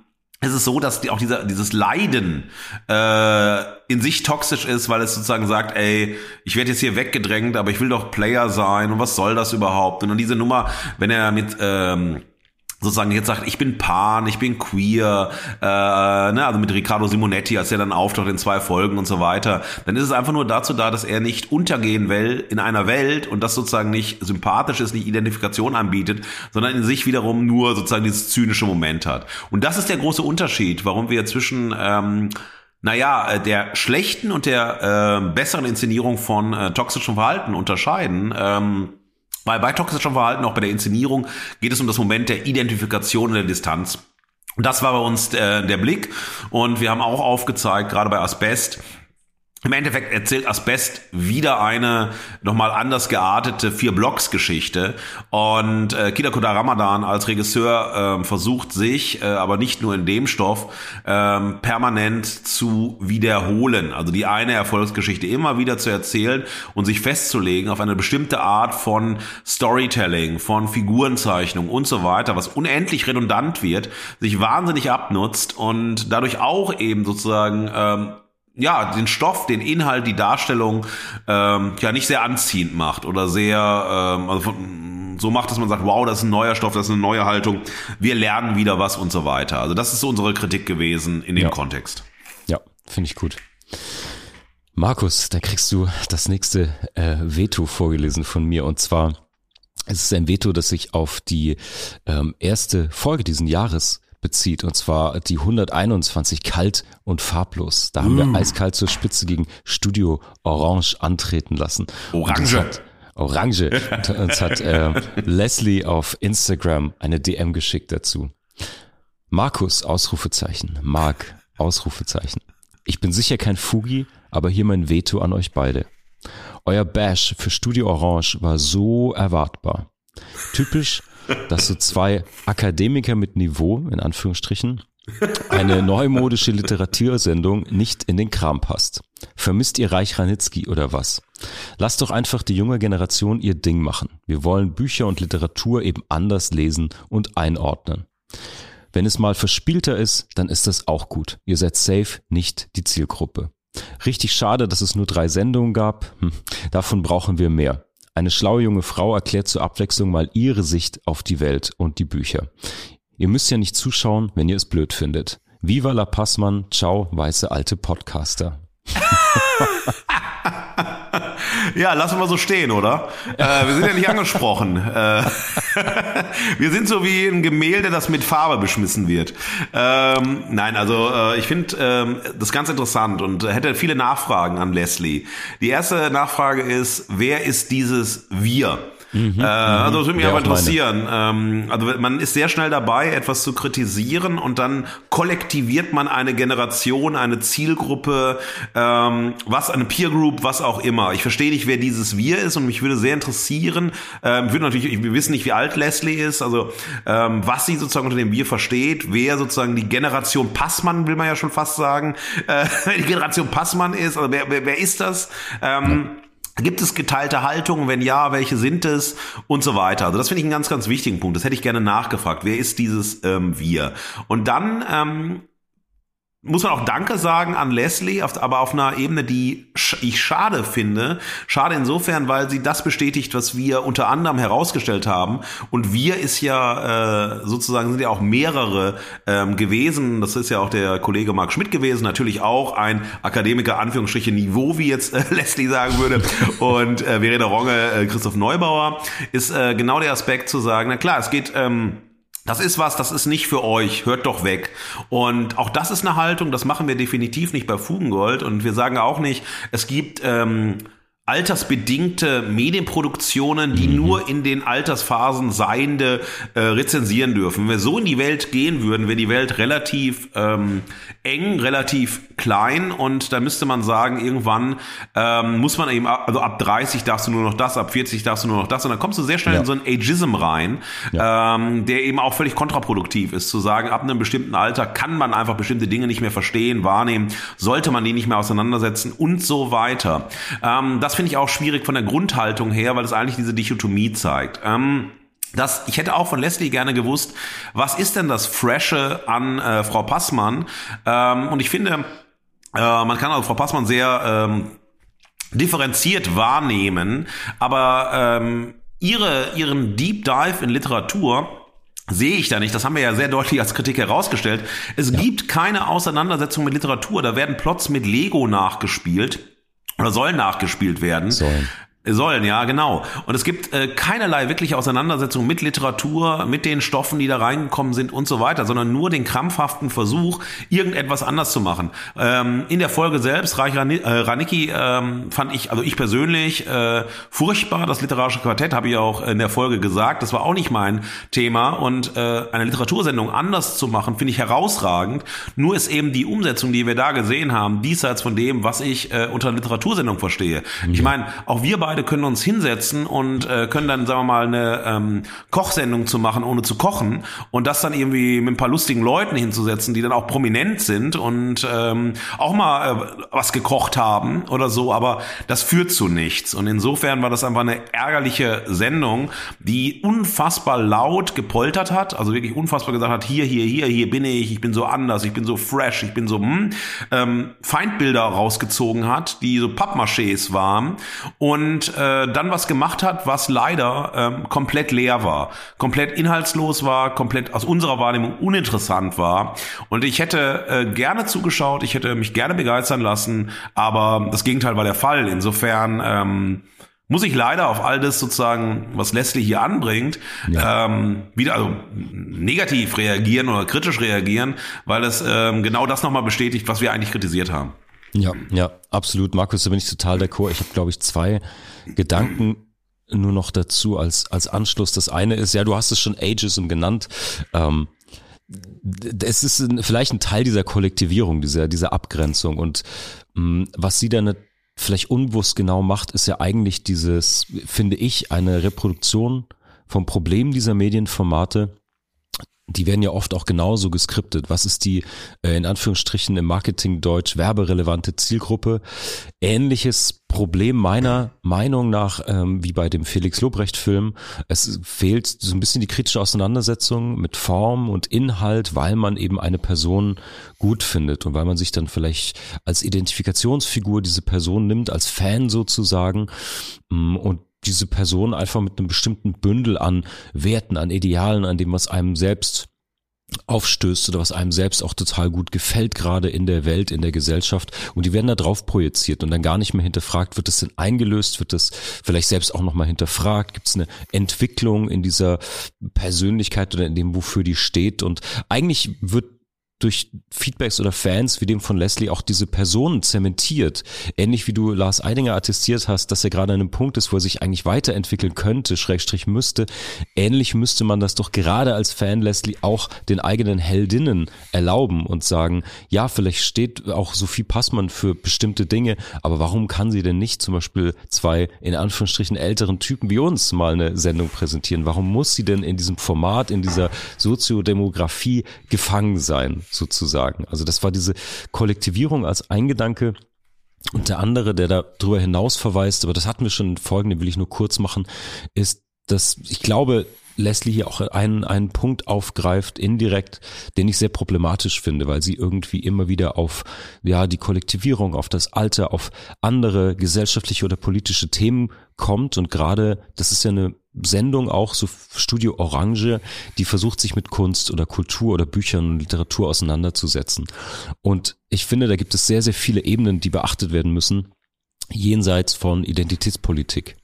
es ist so, dass die, auch dieser, dieses Leiden äh, in sich toxisch ist, weil es sozusagen sagt, ey, ich werde jetzt hier weggedrängt, aber ich will doch Player sein und was soll das überhaupt? Und dann diese Nummer, wenn er mit ähm, sozusagen jetzt sagt, ich bin Pan, ich bin queer, äh, ne, also mit Riccardo Simonetti, als er dann auftaucht in zwei Folgen und so weiter, dann ist es einfach nur dazu da, dass er nicht untergehen will in einer Welt und das sozusagen nicht sympathisch ist, nicht Identifikation anbietet, sondern in sich wiederum nur sozusagen dieses zynische Moment hat. Und das ist der große Unterschied, warum wir zwischen ähm, naja, äh, der schlechten und der äh, besseren Inszenierung von äh, toxischem Verhalten unterscheiden. Ähm, weil bei toxischem Verhalten, auch bei der Inszenierung, geht es um das Moment der Identifikation und der Distanz. Das war bei uns der, der Blick. Und wir haben auch aufgezeigt, gerade bei Asbest, im Endeffekt erzählt Asbest wieder eine nochmal anders geartete Vier-Blocks-Geschichte. Und äh, Kida Koda Ramadan als Regisseur äh, versucht sich, äh, aber nicht nur in dem Stoff, äh, permanent zu wiederholen. Also die eine Erfolgsgeschichte immer wieder zu erzählen und sich festzulegen auf eine bestimmte Art von Storytelling, von Figurenzeichnung und so weiter, was unendlich redundant wird, sich wahnsinnig abnutzt und dadurch auch eben sozusagen ähm, ja, den Stoff, den Inhalt, die Darstellung ähm, ja nicht sehr anziehend macht oder sehr ähm, also so macht, dass man sagt, wow, das ist ein neuer Stoff, das ist eine neue Haltung, wir lernen wieder was und so weiter. Also das ist so unsere Kritik gewesen in dem ja. Kontext. Ja, finde ich gut. Markus, da kriegst du das nächste äh, Veto vorgelesen von mir und zwar es ist ein Veto, das sich auf die ähm, erste Folge diesen Jahres bezieht, und zwar die 121 kalt und farblos. Da haben mm. wir eiskalt zur Spitze gegen Studio Orange antreten lassen. Orange. Hat, Orange. Und uns hat äh, Leslie auf Instagram eine DM geschickt dazu. Markus, Ausrufezeichen. Mark, Ausrufezeichen. Ich bin sicher kein Fugi, aber hier mein Veto an euch beide. Euer Bash für Studio Orange war so erwartbar. Typisch dass so zwei Akademiker mit Niveau, in Anführungsstrichen, eine neumodische Literatursendung nicht in den Kram passt. Vermisst ihr Reich Ranitzky oder was? Lasst doch einfach die junge Generation ihr Ding machen. Wir wollen Bücher und Literatur eben anders lesen und einordnen. Wenn es mal verspielter ist, dann ist das auch gut. Ihr seid safe nicht die Zielgruppe. Richtig schade, dass es nur drei Sendungen gab. Hm, davon brauchen wir mehr. Eine schlaue junge Frau erklärt zur Abwechslung mal ihre Sicht auf die Welt und die Bücher. Ihr müsst ja nicht zuschauen, wenn ihr es blöd findet. Viva la Passmann, ciao, weiße alte Podcaster. [LAUGHS] ja, lassen wir so stehen, oder? Äh, wir sind ja nicht angesprochen. [LAUGHS] Äh, [LAUGHS] wir sind so wie ein Gemälde, das mit Farbe beschmissen wird. Ähm, nein, also äh, ich finde ähm, das ganz interessant und hätte viele Nachfragen an Leslie. Die erste Nachfrage ist, wer ist dieses Wir? Mhm, äh, also das würde mich aber interessieren. Ähm, also man ist sehr schnell dabei, etwas zu kritisieren und dann kollektiviert man eine Generation, eine Zielgruppe, ähm, was eine Peer Group, was auch immer. Ich verstehe nicht, wer dieses Wir ist und mich würde sehr interessieren. Ähm, würde natürlich, wir wissen nicht, wie alt Leslie ist, also ähm, was sie sozusagen unter dem Wir versteht, wer sozusagen die Generation Passmann, will man ja schon fast sagen, äh, [LAUGHS] die Generation Passmann ist, also wer, wer, wer ist das? Ähm, ja Gibt es geteilte Haltungen? Wenn ja, welche sind es? Und so weiter. Also das finde ich einen ganz, ganz wichtigen Punkt. Das hätte ich gerne nachgefragt. Wer ist dieses ähm, Wir? Und dann ähm, muss man auch Danke sagen an Leslie, aber auf einer Ebene, die ich schade finde. Schade insofern, weil sie das bestätigt, was wir unter anderem herausgestellt haben. Und wir ist ja äh, sozusagen sind ja auch mehrere ähm, gewesen. Das ist ja auch der Kollege Marc Schmidt gewesen, natürlich auch ein Akademiker Anführungsstriche Niveau, wie jetzt äh, [LAUGHS] Leslie sagen würde. Und äh, Verena Ronge, äh, Christoph Neubauer ist äh, genau der Aspekt zu sagen. Na klar, es geht ähm, das ist was, das ist nicht für euch, hört doch weg. Und auch das ist eine Haltung, das machen wir definitiv nicht bei Fugengold. Und wir sagen auch nicht, es gibt ähm, altersbedingte Medienproduktionen, die mhm. nur in den Altersphasen Seiende äh, rezensieren dürfen. Wenn wir so in die Welt gehen würden, wäre die Welt relativ ähm, eng, relativ klein und da müsste man sagen, irgendwann ähm, muss man eben, also ab 30 darfst du nur noch das, ab 40 darfst du nur noch das und dann kommst du sehr schnell ja. in so ein Ageism rein, ja. ähm, der eben auch völlig kontraproduktiv ist, zu sagen, ab einem bestimmten Alter kann man einfach bestimmte Dinge nicht mehr verstehen, wahrnehmen, sollte man die nicht mehr auseinandersetzen und so weiter. Ähm, das finde ich auch schwierig von der Grundhaltung her, weil es eigentlich diese Dichotomie zeigt. Ähm, das, ich hätte auch von Leslie gerne gewusst, was ist denn das Freshe an äh, Frau Passmann? Ähm, und ich finde, äh, man kann also Frau Passmann sehr ähm, differenziert wahrnehmen, aber ähm, ihre, ihren Deep Dive in Literatur sehe ich da nicht. Das haben wir ja sehr deutlich als Kritik herausgestellt. Es ja. gibt keine Auseinandersetzung mit Literatur. Da werden Plots mit Lego nachgespielt oder sollen nachgespielt werden. Sollen. Sollen, ja, genau. Und es gibt äh, keinerlei wirkliche Auseinandersetzung mit Literatur, mit den Stoffen, die da reingekommen sind und so weiter, sondern nur den krampfhaften Versuch, irgendetwas anders zu machen. Ähm, in der Folge selbst, Reich äh, Ranicki, ähm, fand ich, also ich persönlich, äh, furchtbar. Das literarische Quartett habe ich auch in der Folge gesagt. Das war auch nicht mein Thema. Und äh, eine Literatursendung anders zu machen, finde ich herausragend. Nur ist eben die Umsetzung, die wir da gesehen haben, diesseits von dem, was ich äh, unter Literatursendung verstehe. Mhm. Ich meine, auch wir beide beide können uns hinsetzen und äh, können dann, sagen wir mal, eine ähm, Kochsendung zu machen, ohne zu kochen. Und das dann irgendwie mit ein paar lustigen Leuten hinzusetzen, die dann auch prominent sind und ähm, auch mal äh, was gekocht haben oder so, aber das führt zu nichts. Und insofern war das einfach eine ärgerliche Sendung, die unfassbar laut gepoltert hat, also wirklich unfassbar gesagt hat, hier, hier, hier, hier bin ich, ich bin so anders, ich bin so fresh, ich bin so, hm, ähm, Feindbilder rausgezogen hat, die so Pappmachés waren. Und äh, dann was gemacht hat, was leider ähm, komplett leer war, komplett inhaltslos war, komplett aus unserer Wahrnehmung uninteressant war. Und ich hätte äh, gerne zugeschaut, ich hätte mich gerne begeistern lassen, aber das Gegenteil war der Fall. Insofern ähm, muss ich leider auf all das sozusagen, was Leslie hier anbringt, ja. ähm, wieder also negativ reagieren oder kritisch reagieren, weil es ähm, genau das nochmal bestätigt, was wir eigentlich kritisiert haben. Ja, ja, absolut. Markus, da bin ich total d'accord. Ich habe, glaube ich, zwei Gedanken nur noch dazu als, als Anschluss. Das eine ist, ja, du hast es schon Ageism genannt. Ähm, es ist ein, vielleicht ein Teil dieser Kollektivierung, dieser, dieser Abgrenzung. Und mh, was sie dann vielleicht unbewusst genau macht, ist ja eigentlich dieses, finde ich, eine Reproduktion vom Problem dieser Medienformate, die werden ja oft auch genauso geskriptet. Was ist die äh, in Anführungsstrichen im Marketing Deutsch werberelevante Zielgruppe? Ähnliches Problem meiner Meinung nach ähm, wie bei dem Felix Lobrecht Film. Es fehlt so ein bisschen die kritische Auseinandersetzung mit Form und Inhalt, weil man eben eine Person gut findet und weil man sich dann vielleicht als Identifikationsfigur diese Person nimmt, als Fan sozusagen mm, und diese Person einfach mit einem bestimmten Bündel an Werten, an Idealen, an dem was einem selbst aufstößt oder was einem selbst auch total gut gefällt, gerade in der Welt, in der Gesellschaft. Und die werden da drauf projiziert und dann gar nicht mehr hinterfragt, wird es denn eingelöst, wird es vielleicht selbst auch nochmal hinterfragt, gibt es eine Entwicklung in dieser Persönlichkeit oder in dem, wofür die steht. Und eigentlich wird durch Feedbacks oder Fans wie dem von Leslie auch diese Personen zementiert. Ähnlich wie du Lars Eidinger attestiert hast, dass er gerade an einem Punkt ist, wo er sich eigentlich weiterentwickeln könnte, Schrägstrich müsste. Ähnlich müsste man das doch gerade als Fan Leslie auch den eigenen Heldinnen erlauben und sagen, ja, vielleicht steht auch Sophie Passmann für bestimmte Dinge, aber warum kann sie denn nicht zum Beispiel zwei in Anführungsstrichen älteren Typen wie uns mal eine Sendung präsentieren? Warum muss sie denn in diesem Format, in dieser Soziodemografie gefangen sein? Sozusagen. Also das war diese Kollektivierung als ein Gedanke. Und der andere, der da drüber hinaus verweist, aber das hatten wir schon in Folgen, den will ich nur kurz machen, ist, dass ich glaube, Leslie hier auch einen, einen Punkt aufgreift, indirekt, den ich sehr problematisch finde, weil sie irgendwie immer wieder auf, ja, die Kollektivierung, auf das Alter, auf andere gesellschaftliche oder politische Themen kommt und gerade, das ist ja eine Sendung auch, so Studio Orange, die versucht sich mit Kunst oder Kultur oder Büchern und Literatur auseinanderzusetzen. Und ich finde, da gibt es sehr, sehr viele Ebenen, die beachtet werden müssen, jenseits von Identitätspolitik.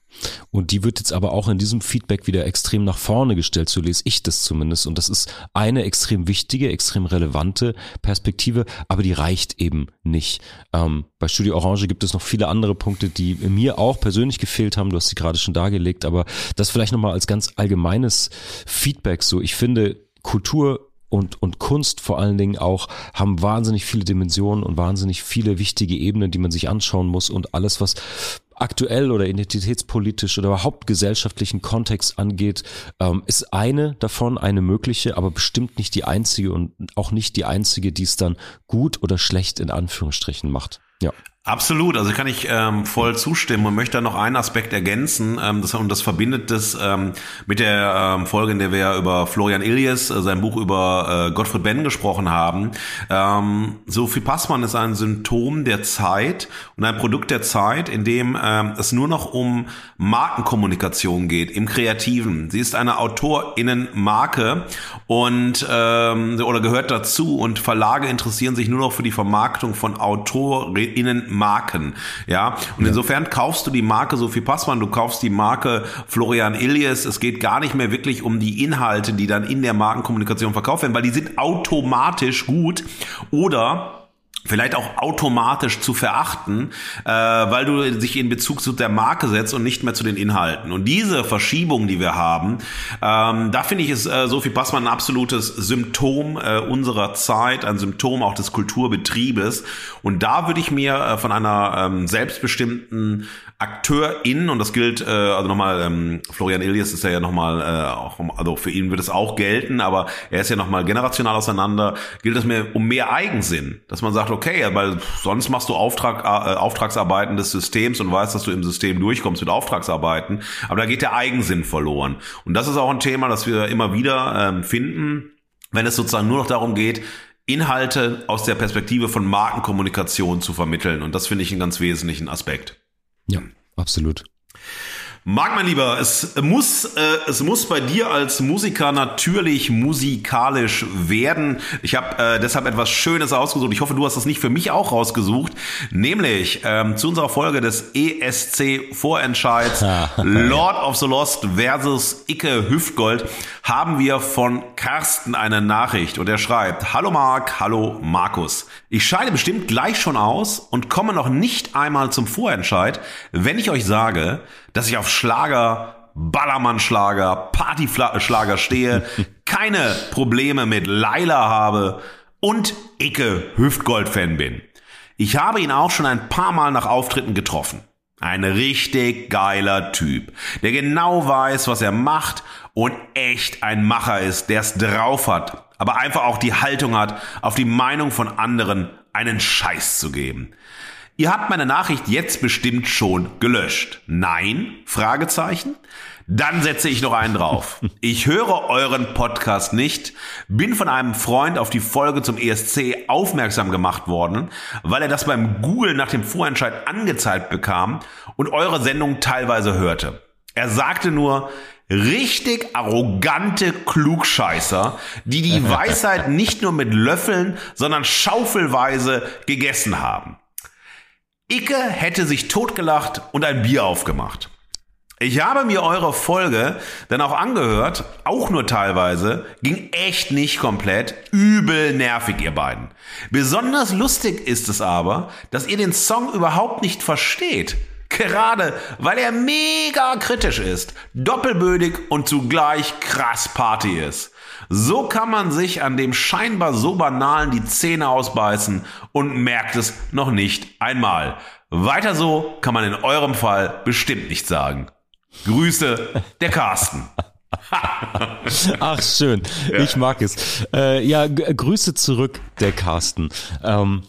Und die wird jetzt aber auch in diesem Feedback wieder extrem nach vorne gestellt, so lese ich das zumindest. Und das ist eine extrem wichtige, extrem relevante Perspektive, aber die reicht eben nicht. Ähm, bei Studio Orange gibt es noch viele andere Punkte, die mir auch persönlich gefehlt haben. Du hast sie gerade schon dargelegt, aber das vielleicht nochmal als ganz allgemeines Feedback so. Ich finde, Kultur und, und Kunst vor allen Dingen auch haben wahnsinnig viele Dimensionen und wahnsinnig viele wichtige Ebenen, die man sich anschauen muss und alles, was aktuell oder identitätspolitisch oder überhaupt gesellschaftlichen Kontext angeht, ähm, ist eine davon eine mögliche, aber bestimmt nicht die einzige und auch nicht die einzige, die es dann gut oder schlecht in Anführungsstrichen macht. Ja. Absolut, also kann ich ähm, voll zustimmen und möchte da noch einen Aspekt ergänzen ähm, das, und das verbindet das ähm, mit der ähm, Folge, in der wir über Florian Illies, äh, sein Buch über äh, Gottfried Benn gesprochen haben. Ähm, Sophie Passmann ist ein Symptom der Zeit und ein Produkt der Zeit, in dem ähm, es nur noch um Markenkommunikation geht, im Kreativen. Sie ist eine Autorinnenmarke und ähm, oder gehört dazu und Verlage interessieren sich nur noch für die Vermarktung von Autorinnen Marken. Ja, und ja. insofern kaufst du die Marke Sophie Passmann, du kaufst die Marke Florian Illies. Es geht gar nicht mehr wirklich um die Inhalte, die dann in der Markenkommunikation verkauft werden, weil die sind automatisch gut oder vielleicht auch automatisch zu verachten, äh, weil du dich in Bezug zu der Marke setzt und nicht mehr zu den Inhalten. Und diese Verschiebung, die wir haben, ähm, da finde ich es äh, Sophie Passmann ein absolutes Symptom äh, unserer Zeit, ein Symptom auch des Kulturbetriebes. Und da würde ich mir äh, von einer ähm, selbstbestimmten Akteurin, und das gilt, äh, also nochmal, ähm, Florian Ilias ist ja, ja nochmal, äh, auch, also für ihn wird es auch gelten, aber er ist ja nochmal generational auseinander, gilt es mir um mehr Eigensinn, dass man sagt, okay, weil sonst machst du Auftrag, äh, Auftragsarbeiten des Systems und weißt, dass du im System durchkommst mit Auftragsarbeiten, aber da geht der Eigensinn verloren. Und das ist auch ein Thema, das wir immer wieder ähm, finden, wenn es sozusagen nur noch darum geht, Inhalte aus der Perspektive von Markenkommunikation zu vermitteln. Und das finde ich einen ganz wesentlichen Aspekt. Ja, absolut. Marc, mein Lieber, es muss, äh, es muss bei dir als Musiker natürlich musikalisch werden. Ich habe äh, deshalb etwas Schönes ausgesucht. Ich hoffe, du hast das nicht für mich auch rausgesucht. Nämlich ähm, zu unserer Folge des ESC Vorentscheids [LAUGHS] Lord of the Lost versus Icke Hüftgold haben wir von Carsten eine Nachricht und er schreibt, Hallo Marc, hallo Markus. Ich scheide bestimmt gleich schon aus und komme noch nicht einmal zum Vorentscheid, wenn ich euch sage, dass ich auf Schlager, Ballermann-Schlager, Partyschlager stehe, [LAUGHS] keine Probleme mit Laila habe und Icke Hüftgold-Fan bin. Ich habe ihn auch schon ein paar Mal nach Auftritten getroffen. Ein richtig geiler Typ, der genau weiß, was er macht und echt ein Macher ist, der es drauf hat, aber einfach auch die Haltung hat, auf die Meinung von anderen einen Scheiß zu geben. Ihr habt meine Nachricht jetzt bestimmt schon gelöscht. Nein? Fragezeichen. Dann setze ich noch einen drauf. [LAUGHS] Ich höre euren Podcast nicht, bin von einem Freund auf die Folge zum ESC aufmerksam gemacht worden, weil er das beim Google nach dem Vorentscheid angezeigt bekam und eure Sendung teilweise hörte. Er sagte nur, richtig arrogante Klugscheißer, die die [LAUGHS] Weisheit nicht nur mit Löffeln, sondern schaufelweise gegessen haben. Icke hätte sich totgelacht und ein Bier aufgemacht. Ich habe mir eure Folge dann auch angehört, auch nur teilweise, ging echt nicht komplett, übel nervig ihr beiden. Besonders lustig ist es aber, dass ihr den Song überhaupt nicht versteht. Gerade weil er mega kritisch ist, doppelbödig und zugleich krass Party ist. So kann man sich an dem scheinbar so banalen die Zähne ausbeißen und merkt es noch nicht einmal. Weiter so kann man in eurem Fall bestimmt nicht sagen. Grüße, der Carsten. [LAUGHS] Ach, schön. Ja. Ich mag es. Äh, ja, Grüße zurück, der Carsten. Ähm,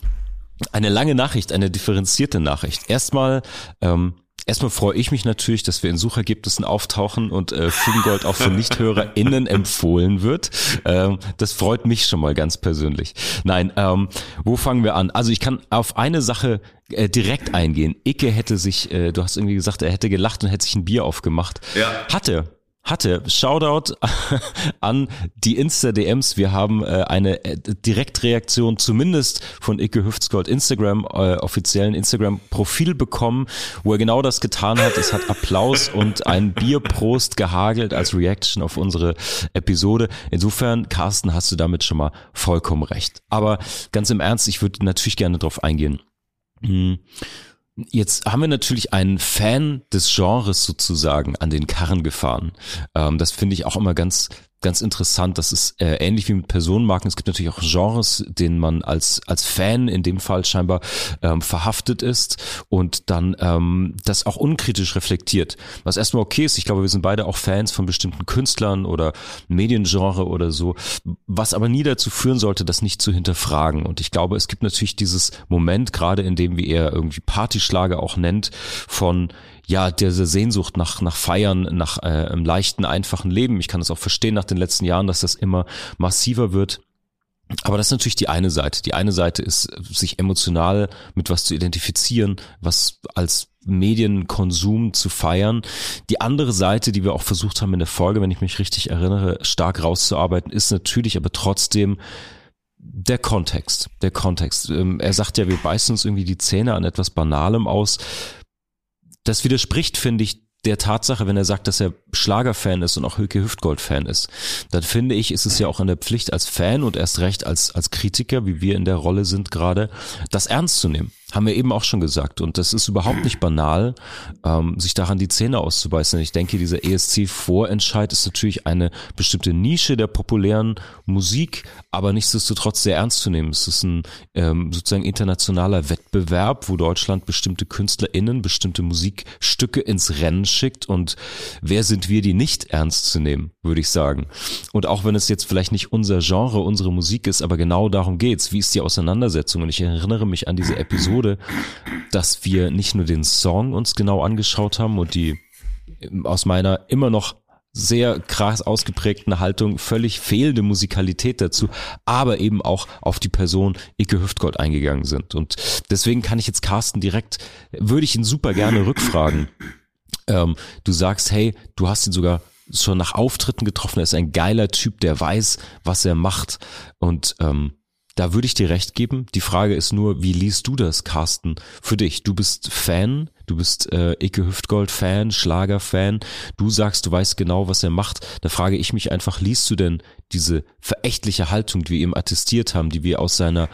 eine lange Nachricht, eine differenzierte Nachricht. Erstmal ähm, Erstmal freue ich mich natürlich, dass wir in Suchergebnissen auftauchen und äh, Fugengold auch von NichthörerInnen empfohlen wird. Ähm, das freut mich schon mal ganz persönlich. Nein, ähm, wo fangen wir an? Also ich kann auf eine Sache äh, direkt eingehen. Icke hätte sich, äh, du hast irgendwie gesagt, er hätte gelacht und hätte sich ein Bier aufgemacht. Ja. Hatte hatte. Shoutout [LAUGHS] an die Insta-DMs. Wir haben äh, eine äh, Direktreaktion zumindest von Icke Hüftsgold Instagram, äh, offiziellen Instagram-Profil bekommen, wo er genau das getan hat. Es hat Applaus [LAUGHS] und ein Bierprost gehagelt als Reaction auf unsere Episode. Insofern, Carsten, hast du damit schon mal vollkommen recht. Aber ganz im Ernst, ich würde natürlich gerne drauf eingehen. Hm. Jetzt haben wir natürlich einen Fan des Genres sozusagen an den Karren gefahren. Ähm, das finde ich auch immer ganz ganz interessant. Das ist äh, ähnlich wie mit Personenmarken. Es gibt natürlich auch Genres, denen man als, als Fan in dem Fall scheinbar ähm, verhaftet ist und dann ähm, das auch unkritisch reflektiert. Was erstmal okay ist. Ich glaube, wir sind beide auch Fans von bestimmten Künstlern oder Mediengenre oder so. Was aber nie dazu führen sollte, das nicht zu hinterfragen. Und ich glaube, es gibt natürlich dieses Moment, gerade in dem, wie er irgendwie Partyschlager auch nennt, von ja, diese Sehnsucht nach, nach Feiern, nach äh, einem leichten, einfachen Leben. Ich kann das auch verstehen nach den letzten Jahren, dass das immer massiver wird. Aber das ist natürlich die eine Seite. Die eine Seite ist, sich emotional mit was zu identifizieren, was als Medienkonsum zu feiern. Die andere Seite, die wir auch versucht haben in der Folge, wenn ich mich richtig erinnere, stark rauszuarbeiten, ist natürlich aber trotzdem der Kontext. Der Kontext. Ähm, er sagt ja, wir beißen uns irgendwie die Zähne an etwas Banalem aus das widerspricht, finde ich, der Tatsache, wenn er sagt, dass er Schlagerfan ist und auch Hülke Hüftgold-Fan ist, dann finde ich, ist es ja auch an der Pflicht als Fan und erst recht als, als Kritiker, wie wir in der Rolle sind gerade, das ernst zu nehmen. Haben wir eben auch schon gesagt. Und das ist überhaupt nicht banal, ähm, sich daran die Zähne auszubeißen. Ich denke, dieser ESC-Vorentscheid ist natürlich eine bestimmte Nische der populären Musik, aber nichtsdestotrotz sehr ernst zu nehmen. Es ist ein ähm, sozusagen internationaler Wettbewerb, wo Deutschland bestimmte KünstlerInnen, bestimmte Musikstücke ins Rennen schickt. Und wer sind wir, die nicht ernst zu nehmen, würde ich sagen. Und auch wenn es jetzt vielleicht nicht unser Genre, unsere Musik ist, aber genau darum geht's. Wie ist die Auseinandersetzung? Und ich erinnere mich an diese Episode, Episode, dass wir nicht nur den Song uns genau angeschaut haben und die aus meiner immer noch sehr krass ausgeprägten Haltung völlig fehlende Musikalität dazu, aber eben auch auf die Person Icke Hüftgold eingegangen sind. Und deswegen kann ich jetzt Carsten direkt, würde ich ihn super gerne rückfragen. Ähm, du sagst, hey, du hast ihn sogar schon nach Auftritten getroffen, er ist ein geiler Typ, der weiß, was er macht. Und ähm, da würde ich dir recht geben. Die Frage ist nur, wie liest du das, Carsten, für dich? Du bist Fan, du bist äh, Icke Hüftgold-Fan, Schlager-Fan. Du sagst, du weißt genau, was er macht. Da frage ich mich einfach, liest du denn diese verächtliche Haltung, die wir ihm attestiert haben, die wir aus seiner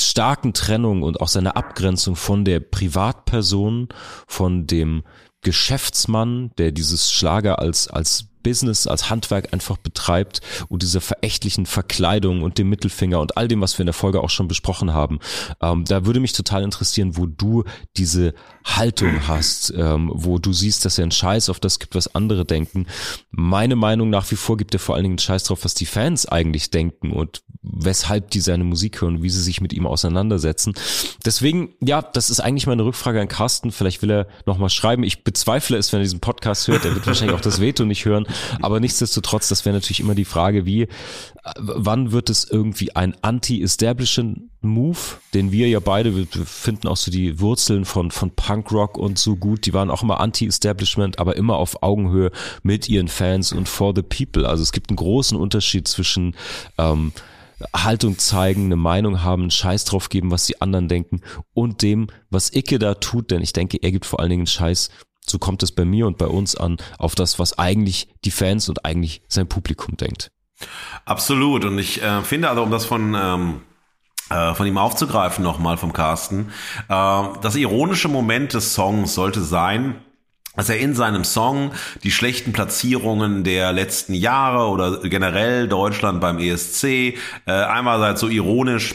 starken Trennung und auch seiner Abgrenzung von der Privatperson, von dem Geschäftsmann, der dieses Schlager als, als Business, als Handwerk einfach betreibt und dieser verächtlichen Verkleidung und dem Mittelfinger und all dem, was wir in der Folge auch schon besprochen haben. Ähm, da würde mich total interessieren, wo du diese Haltung hast, ähm, wo du siehst, dass er einen Scheiß auf das gibt, was andere denken. Meine Meinung nach wie vor gibt er vor allen Dingen einen Scheiß drauf, was die Fans eigentlich denken und weshalb die seine Musik hören, wie sie sich mit ihm auseinandersetzen. Deswegen, ja, das ist eigentlich meine Rückfrage an Carsten. Vielleicht will er nochmal schreiben. Ich bezweifle es, wenn er diesen Podcast hört. Er wird wahrscheinlich auch das Veto nicht hören. Aber nichtsdestotrotz, das wäre natürlich immer die Frage, wie, wann wird es irgendwie ein Anti-Establishment Move, den wir ja beide, wir finden auch so die Wurzeln von, von Punkrock und so gut, die waren auch immer Anti-Establishment, aber immer auf Augenhöhe mit ihren Fans und for the people. Also es gibt einen großen Unterschied zwischen ähm, Haltung zeigen, eine Meinung haben, Scheiß drauf geben, was die anderen denken und dem, was Icke da tut, denn ich denke, er gibt vor allen Dingen Scheiß so kommt es bei mir und bei uns an, auf das, was eigentlich die Fans und eigentlich sein Publikum denkt. Absolut. Und ich äh, finde also, um das von, ähm, äh, von ihm aufzugreifen nochmal vom Carsten, äh, das ironische Moment des Songs sollte sein, dass er in seinem Song die schlechten Platzierungen der letzten Jahre oder generell Deutschland beim ESC äh, einmal so ironisch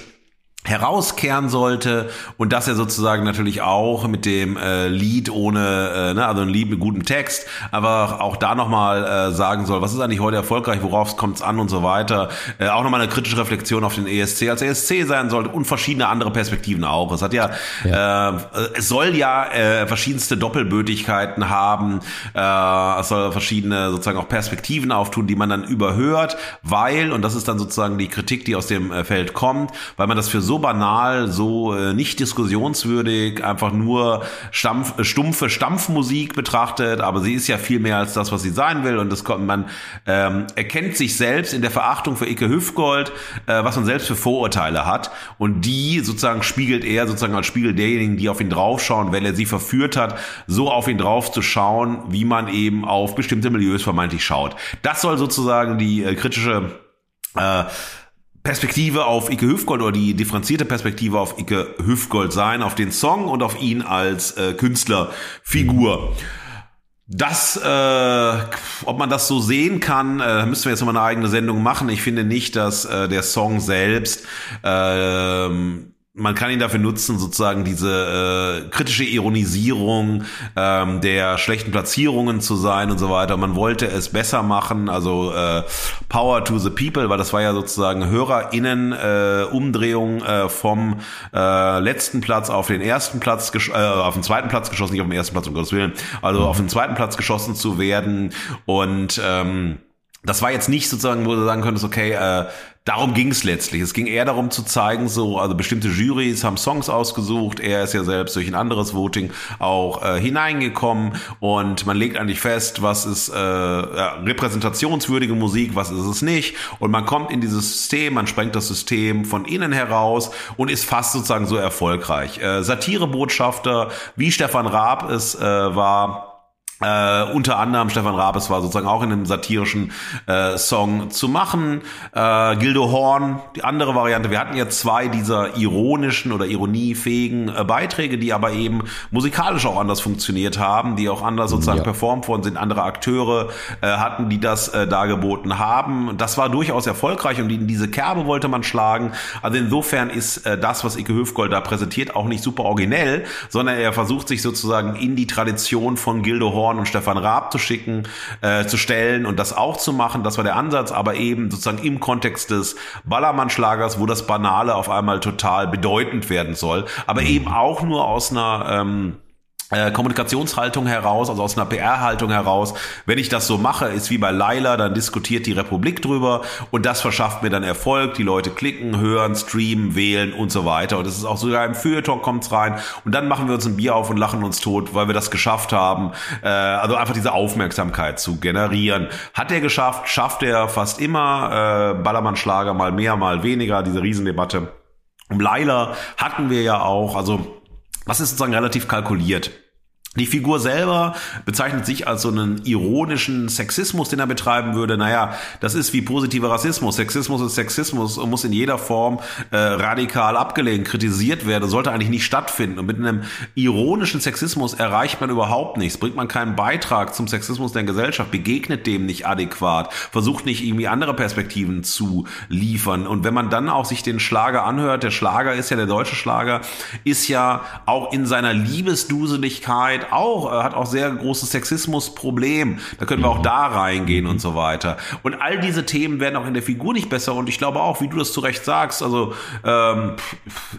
herauskehren sollte und dass er sozusagen natürlich auch mit dem äh, Lied ohne, äh, ne, also ein Lied mit gutem Text, aber auch da nochmal äh, sagen soll, was ist eigentlich heute erfolgreich, worauf kommt es an und so weiter. Äh, auch nochmal eine kritische Reflexion auf den ESC als ESC sein sollte und verschiedene andere Perspektiven auch. Es hat ja, ja. Äh, es soll ja äh, verschiedenste Doppelbötigkeiten haben, äh, es soll verschiedene sozusagen auch Perspektiven auftun, die man dann überhört, weil, und das ist dann sozusagen die Kritik, die aus dem äh, Feld kommt, weil man das für so banal, so äh, nicht diskussionswürdig, einfach nur Stampf, äh, stumpfe Stampfmusik betrachtet, aber sie ist ja viel mehr als das, was sie sein will. Und das kommt, man ähm, erkennt sich selbst in der Verachtung für Icke Hüfgold, äh, was man selbst für Vorurteile hat. Und die sozusagen spiegelt er sozusagen als Spiegel derjenigen, die auf ihn draufschauen, weil er sie verführt hat, so auf ihn drauf zu schauen, wie man eben auf bestimmte Milieus vermeintlich schaut. Das soll sozusagen die äh, kritische äh, Perspektive auf Icke Hüfgold oder die differenzierte Perspektive auf Icke Hüfgold sein, auf den Song und auf ihn als äh, Künstlerfigur. Das, äh, ob man das so sehen kann, äh, müssen wir jetzt nochmal eine eigene Sendung machen. Ich finde nicht, dass äh, der Song selbst äh, man kann ihn dafür nutzen, sozusagen diese äh, kritische Ironisierung ähm, der schlechten Platzierungen zu sein und so weiter. Man wollte es besser machen, also äh, Power to the People, weil das war ja sozusagen HörerInnen äh, Umdrehung äh, vom äh, letzten Platz auf den ersten Platz, äh, auf den zweiten Platz geschossen, nicht auf den ersten Platz, um Gottes Willen, also auf den zweiten Platz geschossen zu werden und ähm, das war jetzt nicht sozusagen, wo du sagen könntest, okay, äh, darum ging es letztlich. Es ging eher darum zu zeigen, so, also bestimmte Jurys haben Songs ausgesucht, er ist ja selbst durch ein anderes Voting auch äh, hineingekommen und man legt eigentlich fest, was ist äh, repräsentationswürdige Musik, was ist es nicht. Und man kommt in dieses System, man sprengt das System von innen heraus und ist fast sozusagen so erfolgreich. Äh, Satirebotschafter wie Stefan Raab es äh, war, äh, unter anderem Stefan Rabes war sozusagen auch in einem satirischen äh, Song zu machen. Äh, Gildo Horn, die andere Variante. Wir hatten ja zwei dieser ironischen oder ironiefähigen äh, Beiträge, die aber eben musikalisch auch anders funktioniert haben, die auch anders sozusagen ja. performt worden sind. Andere Akteure äh, hatten, die das äh, dargeboten haben. Das war durchaus erfolgreich und in diese Kerbe wollte man schlagen. Also insofern ist äh, das, was Icke Höfgold da präsentiert, auch nicht super originell, sondern er versucht sich sozusagen in die Tradition von Gildo Horn Horn und Stefan Raab zu schicken, äh, zu stellen und das auch zu machen. Das war der Ansatz, aber eben sozusagen im Kontext des Ballermann-Schlagers, wo das Banale auf einmal total bedeutend werden soll, aber eben auch nur aus einer ähm, äh, Kommunikationshaltung heraus, also aus einer PR-Haltung heraus. Wenn ich das so mache, ist wie bei Laila, dann diskutiert die Republik drüber und das verschafft mir dann Erfolg. Die Leute klicken, hören, streamen, wählen und so weiter. Und es ist auch sogar im Feuilleton kommt's rein und dann machen wir uns ein Bier auf und lachen uns tot, weil wir das geschafft haben. Äh, also einfach diese Aufmerksamkeit zu generieren. Hat er geschafft, schafft er fast immer. Äh, Ballermann-Schlager mal mehr, mal weniger, diese Riesendebatte. Um Laila hatten wir ja auch, also was ist sozusagen relativ kalkuliert. Die Figur selber bezeichnet sich als so einen ironischen Sexismus, den er betreiben würde. Naja, das ist wie positiver Rassismus. Sexismus ist Sexismus und muss in jeder Form äh, radikal abgelehnt, kritisiert werden, sollte eigentlich nicht stattfinden. Und mit einem ironischen Sexismus erreicht man überhaupt nichts, bringt man keinen Beitrag zum Sexismus der Gesellschaft, begegnet dem nicht adäquat, versucht nicht irgendwie andere Perspektiven zu liefern. Und wenn man dann auch sich den Schlager anhört, der Schlager ist ja der deutsche Schlager, ist ja auch in seiner Liebesduseligkeit Zeit auch, äh, hat auch sehr großes Sexismusproblem. Da können wir auch da reingehen und so weiter. Und all diese Themen werden auch in der Figur nicht besser. Und ich glaube auch, wie du das zu Recht sagst, also ähm,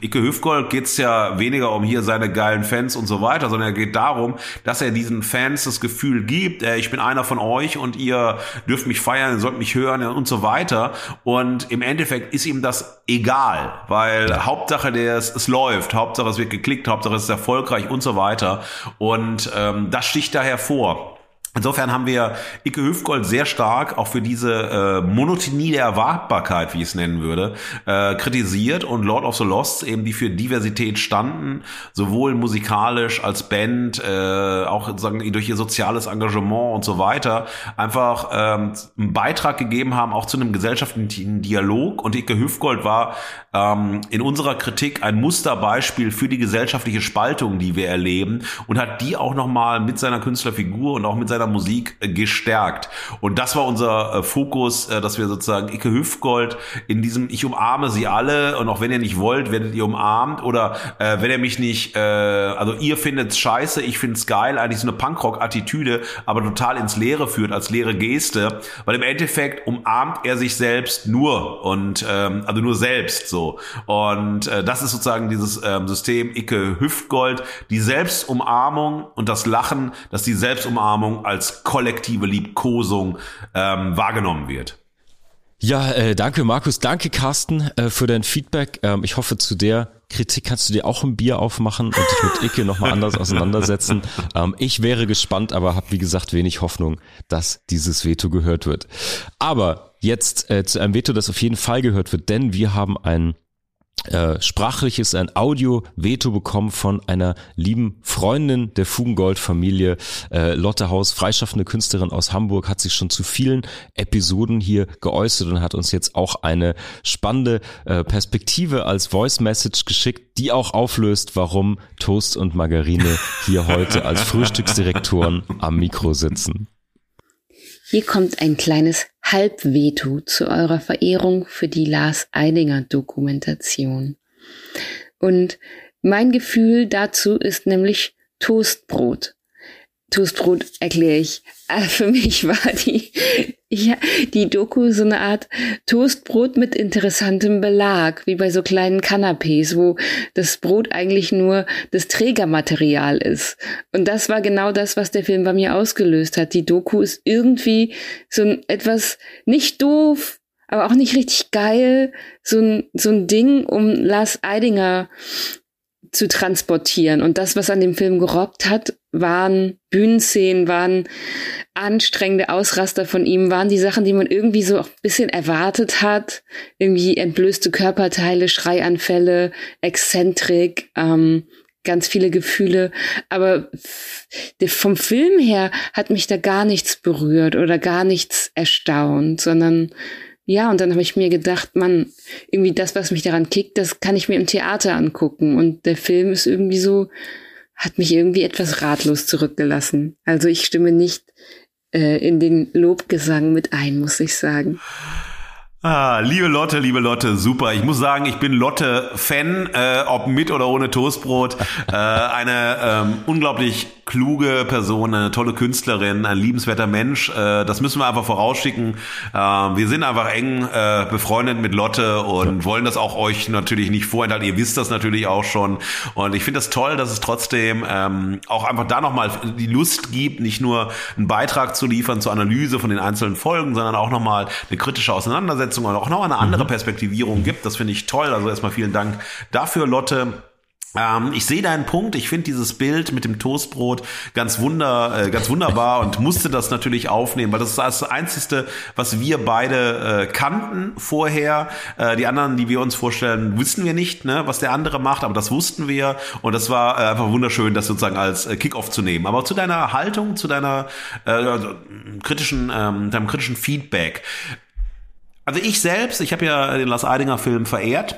Icke Hüfgold geht's ja weniger um hier seine geilen Fans und so weiter, sondern er geht darum, dass er diesen Fans das Gefühl gibt, äh, ich bin einer von euch und ihr dürft mich feiern, ihr sollt mich hören und so weiter. Und im Endeffekt ist ihm das egal, weil. Hauptsache der, es, es läuft, Hauptsache es wird geklickt, Hauptsache es ist erfolgreich und so weiter. Und ähm, das sticht da hervor. Insofern haben wir Icke Hüfgold sehr stark auch für diese äh, Monotonie der Erwartbarkeit, wie ich es nennen würde, äh, kritisiert und Lord of the Lost eben die für Diversität standen, sowohl musikalisch als Band, äh, auch sozusagen durch ihr soziales Engagement und so weiter, einfach ähm, einen Beitrag gegeben haben, auch zu einem gesellschaftlichen Dialog. Und Icke Hüfgold war ähm, in unserer Kritik ein Musterbeispiel für die gesellschaftliche Spaltung, die wir erleben und hat die auch nochmal mit seiner Künstlerfigur und auch mit seiner seiner Musik äh, gestärkt. Und das war unser äh, Fokus, äh, dass wir sozusagen Icke Hüftgold in diesem Ich umarme sie alle und auch wenn ihr nicht wollt, werdet ihr umarmt oder äh, wenn ihr mich nicht, äh, also ihr findet's scheiße, ich find's geil, eigentlich so eine Punkrock-Attitüde, aber total ins Leere führt, als leere Geste, weil im Endeffekt umarmt er sich selbst nur und ähm, also nur selbst so. Und äh, das ist sozusagen dieses ähm, System Icke Hüftgold, die Selbstumarmung und das Lachen, dass die Selbstumarmung als kollektive Liebkosung ähm, wahrgenommen wird. Ja, äh, danke Markus, danke Carsten äh, für dein Feedback. Ähm, ich hoffe, zu der Kritik kannst du dir auch ein Bier aufmachen und dich mit Icke nochmal [LAUGHS] anders auseinandersetzen. Ähm, ich wäre gespannt, aber habe wie gesagt wenig Hoffnung, dass dieses Veto gehört wird. Aber jetzt äh, zu einem Veto, das auf jeden Fall gehört wird, denn wir haben ein äh, sprachliches, ein Audio-Veto bekommen von einer lieben Freundin der Fugengold-Familie, äh, Lotte Haus, freischaffende Künstlerin aus Hamburg, hat sich schon zu vielen Episoden hier geäußert und hat uns jetzt auch eine spannende äh, Perspektive als Voice-Message geschickt, die auch auflöst, warum Toast und Margarine hier heute als [LAUGHS] Frühstücksdirektoren am Mikro sitzen. Hier kommt ein kleines Halbveto zu eurer Verehrung für die Lars Eidinger Dokumentation. Und mein Gefühl dazu ist nämlich Toastbrot. Toastbrot erkläre ich. Äh, für mich [LAUGHS] war die, ja, die Doku so eine Art Toastbrot mit interessantem Belag, wie bei so kleinen Canapés, wo das Brot eigentlich nur das Trägermaterial ist. Und das war genau das, was der Film bei mir ausgelöst hat. Die Doku ist irgendwie so ein etwas nicht doof, aber auch nicht richtig geil, so ein, so ein Ding, um Lars Eidinger zu transportieren. Und das, was an dem Film gerobbt hat, waren Bühnenszenen, waren anstrengende Ausraster von ihm, waren die Sachen, die man irgendwie so ein bisschen erwartet hat. Irgendwie entblößte Körperteile, Schreianfälle, Exzentrik, ähm, ganz viele Gefühle. Aber vom Film her hat mich da gar nichts berührt oder gar nichts erstaunt, sondern ja, und dann habe ich mir gedacht, man, irgendwie das, was mich daran kickt, das kann ich mir im Theater angucken. Und der Film ist irgendwie so, hat mich irgendwie etwas ratlos zurückgelassen. Also ich stimme nicht äh, in den Lobgesang mit ein, muss ich sagen. Ah, liebe Lotte, liebe Lotte, super. Ich muss sagen, ich bin Lotte-Fan, äh, ob mit oder ohne Toastbrot. Äh, eine ähm, unglaublich kluge Person, eine tolle Künstlerin, ein liebenswerter Mensch. Äh, das müssen wir einfach vorausschicken. Äh, wir sind einfach eng äh, befreundet mit Lotte und wollen das auch euch natürlich nicht vorenthalten. Ihr wisst das natürlich auch schon. Und ich finde das toll, dass es trotzdem ähm, auch einfach da nochmal die Lust gibt, nicht nur einen Beitrag zu liefern zur Analyse von den einzelnen Folgen, sondern auch nochmal eine kritische Auseinandersetzung Umsetzung und auch noch eine andere mhm. Perspektivierung gibt. Das finde ich toll. Also erstmal vielen Dank dafür, Lotte. Ähm, ich sehe deinen Punkt. Ich finde dieses Bild mit dem Toastbrot ganz wunder, äh, ganz wunderbar und musste das natürlich aufnehmen, weil das ist das Einzige, was wir beide äh, kannten vorher. Äh, die anderen, die wir uns vorstellen, wissen wir nicht, ne, was der andere macht, aber das wussten wir und das war äh, einfach wunderschön, das sozusagen als äh, Kickoff zu nehmen. Aber zu deiner Haltung, zu deiner äh, also, kritischen, ähm, deinem kritischen Feedback. Also ich selbst, ich habe ja den Lars Eidinger Film verehrt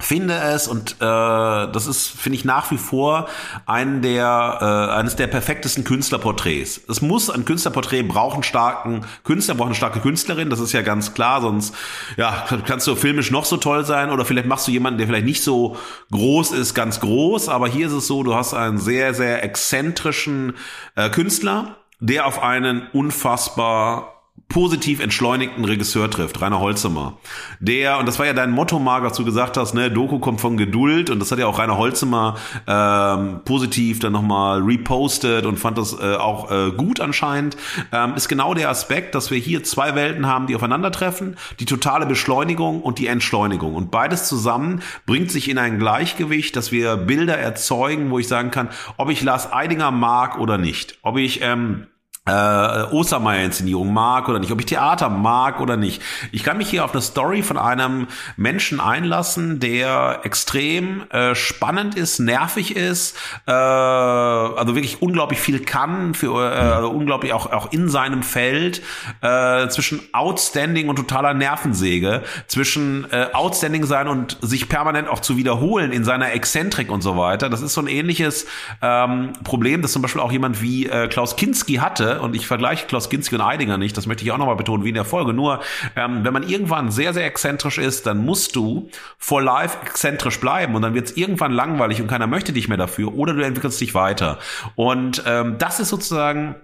finde es und äh, das ist finde ich nach wie vor einen der äh, eines der perfektesten Künstlerporträts. Es muss ein Künstlerporträt brauchen starken Künstler, braucht eine starke Künstlerin, das ist ja ganz klar, sonst ja, kannst du filmisch noch so toll sein oder vielleicht machst du jemanden, der vielleicht nicht so groß ist, ganz groß, aber hier ist es so, du hast einen sehr sehr exzentrischen äh, Künstler, der auf einen unfassbar positiv entschleunigten Regisseur trifft, Rainer Holzimmer. Der, und das war ja dein Motto, Marc, als du gesagt hast, ne, Doku kommt von Geduld und das hat ja auch Rainer Holzimmer ähm, positiv dann nochmal repostet und fand das äh, auch äh, gut anscheinend, ähm, ist genau der Aspekt, dass wir hier zwei Welten haben, die aufeinandertreffen, die totale Beschleunigung und die Entschleunigung. Und beides zusammen bringt sich in ein Gleichgewicht, dass wir Bilder erzeugen, wo ich sagen kann, ob ich Lars Eidinger mag oder nicht, ob ich ähm, äh, Ostermeier-Inszenierung mag oder nicht, ob ich Theater mag oder nicht. Ich kann mich hier auf eine Story von einem Menschen einlassen, der extrem äh, spannend ist, nervig ist, äh, also wirklich unglaublich viel kann, für äh, also unglaublich auch auch in seinem Feld äh, zwischen outstanding und totaler Nervensäge, zwischen äh, outstanding sein und sich permanent auch zu wiederholen in seiner Exzentrik und so weiter. Das ist so ein ähnliches ähm, Problem, das zum Beispiel auch jemand wie äh, Klaus Kinski hatte Und ich vergleiche Klaus Ginski und Eidinger nicht, das möchte ich auch nochmal betonen, wie in der Folge, nur ähm, wenn man irgendwann sehr, sehr exzentrisch ist, dann musst du for life exzentrisch bleiben und dann wird es irgendwann langweilig und keiner möchte dich mehr dafür oder du entwickelst dich weiter. Und ähm, das ist sozusagen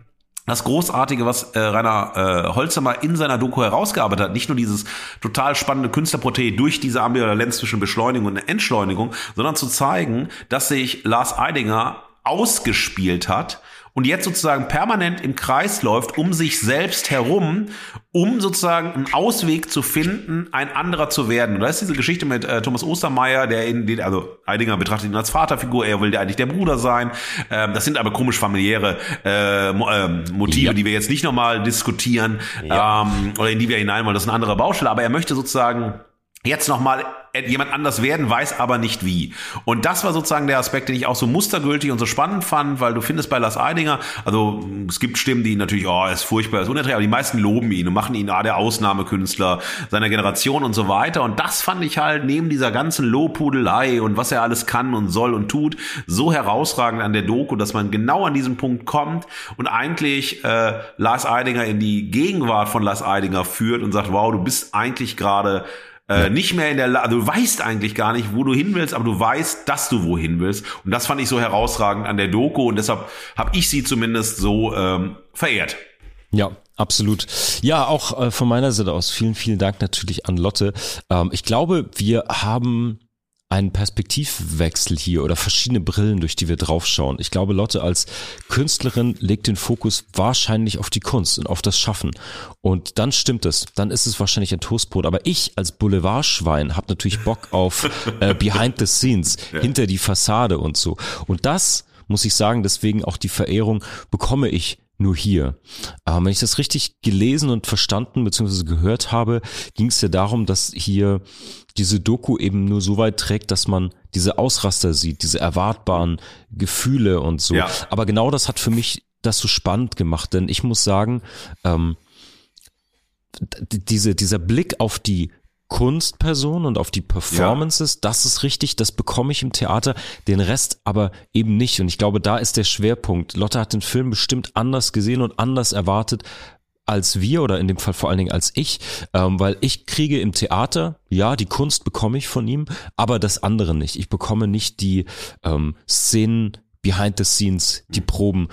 das Großartige, was äh, Rainer äh, Holzhammer in seiner Doku herausgearbeitet hat, nicht nur dieses total spannende Künstlerporträt durch diese Ambivalenz zwischen Beschleunigung und Entschleunigung, sondern zu zeigen, dass sich Lars Eidinger ausgespielt hat und jetzt sozusagen permanent im Kreis läuft um sich selbst herum, um sozusagen einen Ausweg zu finden, ein anderer zu werden. Und da ist diese Geschichte mit äh, Thomas Ostermeier, der in den, also Eidinger betrachtet ihn als Vaterfigur, er will der eigentlich der Bruder sein. Ähm, das sind aber komisch familiäre äh, äh, Motive, ja. die wir jetzt nicht nochmal diskutieren ja. ähm, oder in die wir hinein wollen. Das ist eine andere Baustelle, aber er möchte sozusagen jetzt nochmal jemand anders werden, weiß aber nicht wie. Und das war sozusagen der Aspekt, den ich auch so mustergültig und so spannend fand, weil du findest bei Lars Eidinger, also es gibt Stimmen, die natürlich, oh, ist furchtbar, ist unerträglich, aber die meisten loben ihn und machen ihn ah, der Ausnahmekünstler seiner Generation und so weiter. Und das fand ich halt neben dieser ganzen Lobhudelei und was er alles kann und soll und tut, so herausragend an der Doku, dass man genau an diesen Punkt kommt und eigentlich äh, Lars Eidinger in die Gegenwart von Lars Eidinger führt und sagt, wow, du bist eigentlich gerade äh, nicht mehr in der Lage, also du weißt eigentlich gar nicht, wo du hin willst, aber du weißt, dass du wohin willst. Und das fand ich so herausragend an der Doku und deshalb habe ich sie zumindest so ähm, verehrt. Ja, Absolut. Ja, auch äh, von meiner Seite aus vielen, vielen Dank natürlich an Lotte. Ähm, ich glaube, wir haben einen Perspektivwechsel hier oder verschiedene Brillen, durch die wir draufschauen. Ich glaube, Lotte als Künstlerin legt den Fokus wahrscheinlich auf die Kunst und auf das Schaffen. Und dann stimmt es. Dann ist es wahrscheinlich ein Toastbrot. Aber ich als Boulevardschwein habe natürlich Bock auf äh, Behind the Scenes, [LAUGHS] ja. hinter die Fassade und so. Und das muss ich sagen, deswegen auch die Verehrung bekomme ich nur hier. Aber wenn ich das richtig gelesen und verstanden bzw. gehört habe, ging es ja darum, dass hier diese Doku eben nur so weit trägt, dass man diese Ausraster sieht, diese erwartbaren Gefühle und so. Ja. Aber genau das hat für mich das so spannend gemacht, denn ich muss sagen, ähm, diese, dieser Blick auf die Kunstperson und auf die Performances, ja. das ist richtig, das bekomme ich im Theater, den Rest aber eben nicht. Und ich glaube, da ist der Schwerpunkt. Lotte hat den Film bestimmt anders gesehen und anders erwartet als wir oder in dem Fall vor allen Dingen als ich, ähm, weil ich kriege im Theater, ja, die Kunst bekomme ich von ihm, aber das andere nicht. Ich bekomme nicht die ähm, Szenen behind the scenes, die Proben.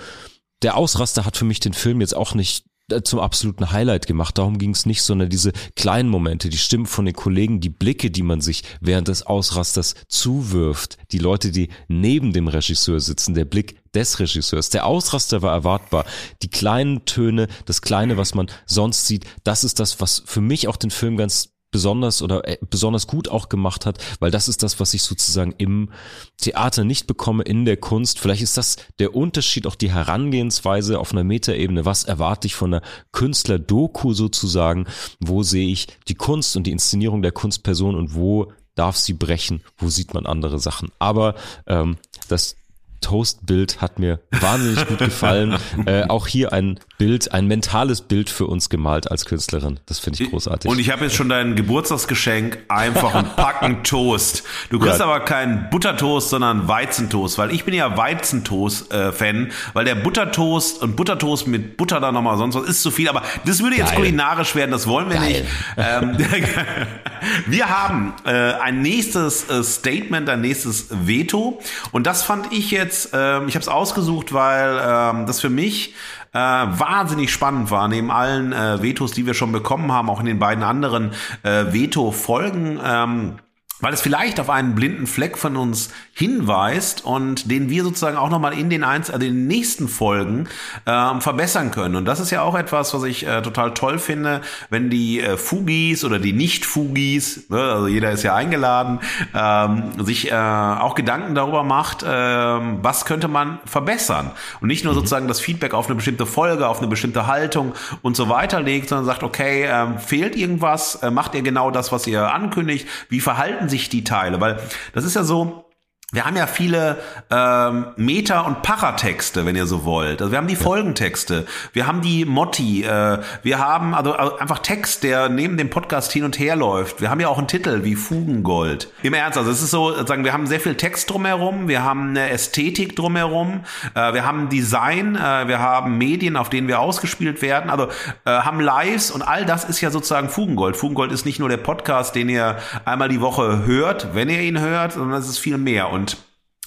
Der Ausraster hat für mich den Film jetzt auch nicht zum absoluten Highlight gemacht. Darum ging es nicht, sondern diese kleinen Momente, die Stimmen von den Kollegen, die Blicke, die man sich während des Ausrasters zuwirft, die Leute, die neben dem Regisseur sitzen, der Blick des Regisseurs. Der Ausraster war erwartbar. Die kleinen Töne, das Kleine, was man sonst sieht, das ist das, was für mich auch den Film ganz besonders oder äh, besonders gut auch gemacht hat, weil das ist das, was ich sozusagen im Theater nicht bekomme, in der Kunst. Vielleicht ist das der Unterschied, auch die Herangehensweise auf einer Metaebene. Was erwarte ich von einer Künstler-Doku sozusagen? Wo sehe ich die Kunst und die Inszenierung der Kunstperson und wo darf sie brechen? Wo sieht man andere Sachen? Aber ähm, das Toastbild hat mir wahnsinnig gut gefallen. [LAUGHS] äh, auch hier ein Bild, ein mentales Bild für uns gemalt als Künstlerin. Das finde ich großartig. Und ich habe jetzt schon dein Geburtstagsgeschenk, einfach ein Packen [LAUGHS] Toast. Du kriegst ja. aber keinen Buttertoast, sondern Weizentoast, weil ich bin ja Weizentoast-Fan, äh, weil der Buttertoast und Buttertoast mit Butter da nochmal sonst was ist zu viel, aber das würde jetzt Geil. kulinarisch werden, das wollen wir Geil. nicht. Ähm, [LAUGHS] wir haben äh, ein nächstes äh, Statement, ein nächstes Veto und das fand ich jetzt, äh, ich habe es ausgesucht, weil äh, das für mich äh, wahnsinnig spannend war, neben allen äh, Vetos, die wir schon bekommen haben, auch in den beiden anderen äh, Veto-Folgen. Ähm, weil es vielleicht auf einen blinden Fleck von uns hinweist und den wir sozusagen auch nochmal in den, eins, also in den nächsten Folgen ähm, verbessern können. Und das ist ja auch etwas, was ich äh, total toll finde, wenn die äh, Fugis oder die Nicht-Fugis, ne, also jeder ist ja eingeladen, ähm, sich äh, auch Gedanken darüber macht, äh, was könnte man verbessern. Und nicht nur mhm. sozusagen das Feedback auf eine bestimmte Folge, auf eine bestimmte Haltung und so weiter legt, sondern sagt, okay, äh, fehlt irgendwas, äh, macht ihr genau das, was ihr ankündigt, wie verhalten sich die Teile? Weil das ist ja so, wir haben ja viele ähm, Meta- und Paratexte, wenn ihr so wollt. Also wir haben die Folgentexte, wir haben die Motti, äh, wir haben also, also einfach Text, der neben dem Podcast hin und her läuft. Wir haben ja auch einen Titel wie Fugengold. Im Ernst, also es ist so, sagen wir haben sehr viel Text drumherum, wir haben eine Ästhetik drumherum, äh, wir haben Design, äh, wir haben Medien, auf denen wir ausgespielt werden, also äh, haben Lives und all das ist ja sozusagen Fugengold. Fugengold ist nicht nur der Podcast, den ihr einmal die Woche hört, wenn ihr ihn hört, sondern es ist viel mehr. Und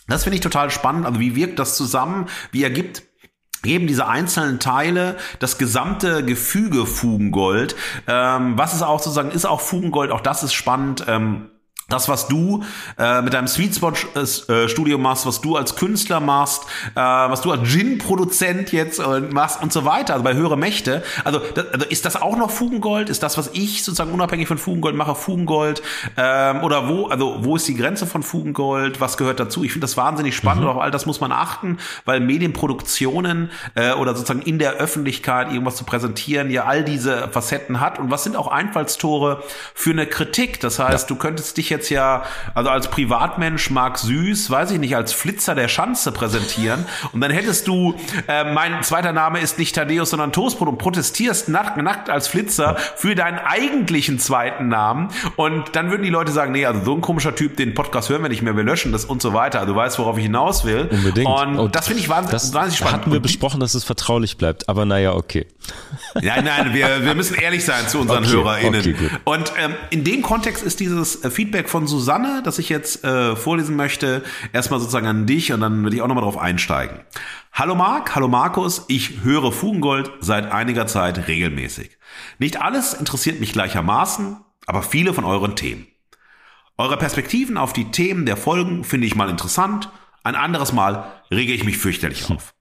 das finde ich total spannend. Also wie wirkt das zusammen? Wie ergibt geben diese einzelnen Teile das gesamte Gefüge Fugengold. Ähm, was ist auch sozusagen, ist auch Fugengold, auch das ist spannend. Ähm, das, was du äh, mit deinem Sweet Spot äh, Studio machst, was du als Künstler machst, äh, was du als Gin-Produzent jetzt äh, machst und so weiter, also bei höhere Mächte. Also, das, also ist das auch noch Fugengold? Ist das, was ich sozusagen unabhängig von Fugengold mache, Fugengold? Ähm, oder wo, also wo ist die Grenze von Fugengold? Was gehört dazu? Ich finde das wahnsinnig spannend mhm. und auf all das muss man achten, weil Medienproduktionen äh, oder sozusagen in der Öffentlichkeit irgendwas zu präsentieren ja all diese Facetten hat. Und was sind auch Einfallstore für eine Kritik? Das heißt, ja. du könntest dich jetzt jetzt ja, also als Privatmensch mag süß, weiß ich nicht, als Flitzer der Schanze präsentieren. Und dann hättest du, äh, mein zweiter Name ist nicht Thaddeus, sondern Toastbrot und protestierst nackt, nackt als Flitzer für deinen eigentlichen zweiten Namen. Und dann würden die Leute sagen, nee, also so ein komischer Typ, den Podcast hören wir nicht mehr, wir löschen das und so weiter. Also du weißt, worauf ich hinaus will. Unbedingt. Und, und das finde ich wahnsinnig, das wahnsinnig spannend. Hatten wir besprochen, dass es vertraulich bleibt, aber naja, okay. [LAUGHS] Nein, nein, wir, wir müssen ehrlich sein zu unseren okay, HörerInnen. Okay, und ähm, in dem Kontext ist dieses äh, Feedback von Susanne, das ich jetzt äh, vorlesen möchte, erstmal sozusagen an dich und dann würde ich auch nochmal drauf einsteigen. Hallo Marc, hallo Markus, ich höre Fugengold seit einiger Zeit regelmäßig. Nicht alles interessiert mich gleichermaßen, aber viele von euren Themen. Eure Perspektiven auf die Themen der Folgen finde ich mal interessant, ein anderes Mal rege ich mich fürchterlich auf.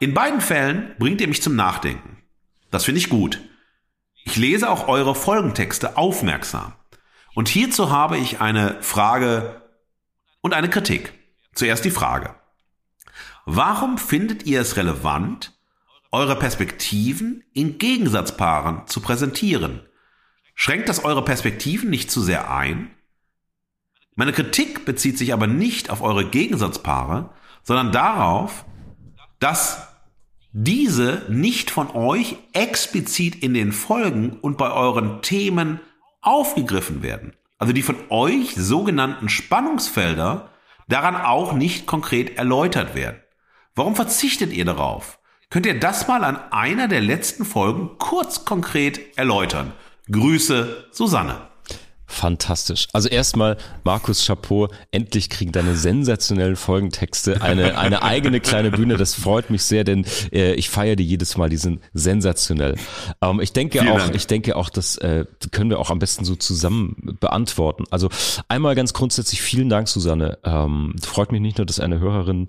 In beiden Fällen bringt ihr mich zum Nachdenken. Das finde ich gut. Ich lese auch eure Folgentexte aufmerksam. Und hierzu habe ich eine Frage und eine Kritik. Zuerst die Frage. Warum findet ihr es relevant, eure Perspektiven in Gegensatzpaaren zu präsentieren? Schränkt das eure Perspektiven nicht zu sehr ein? Meine Kritik bezieht sich aber nicht auf eure Gegensatzpaare, sondern darauf, dass diese nicht von euch explizit in den Folgen und bei euren Themen aufgegriffen werden. Also die von euch sogenannten Spannungsfelder daran auch nicht konkret erläutert werden. Warum verzichtet ihr darauf? Könnt ihr das mal an einer der letzten Folgen kurz konkret erläutern? Grüße, Susanne. Fantastisch. Also erstmal, Markus Chapeau, endlich kriegen deine sensationellen Folgentexte eine, eine eigene kleine Bühne. Das freut mich sehr, denn äh, ich feiere die jedes Mal, die sind sensationell. Ähm, ich denke Vielen auch, Dank. ich denke auch, das äh, können wir auch am besten so zusammen beantworten. Also einmal ganz grundsätzlich vielen Dank, Susanne. Ähm, freut mich nicht nur, dass eine Hörerin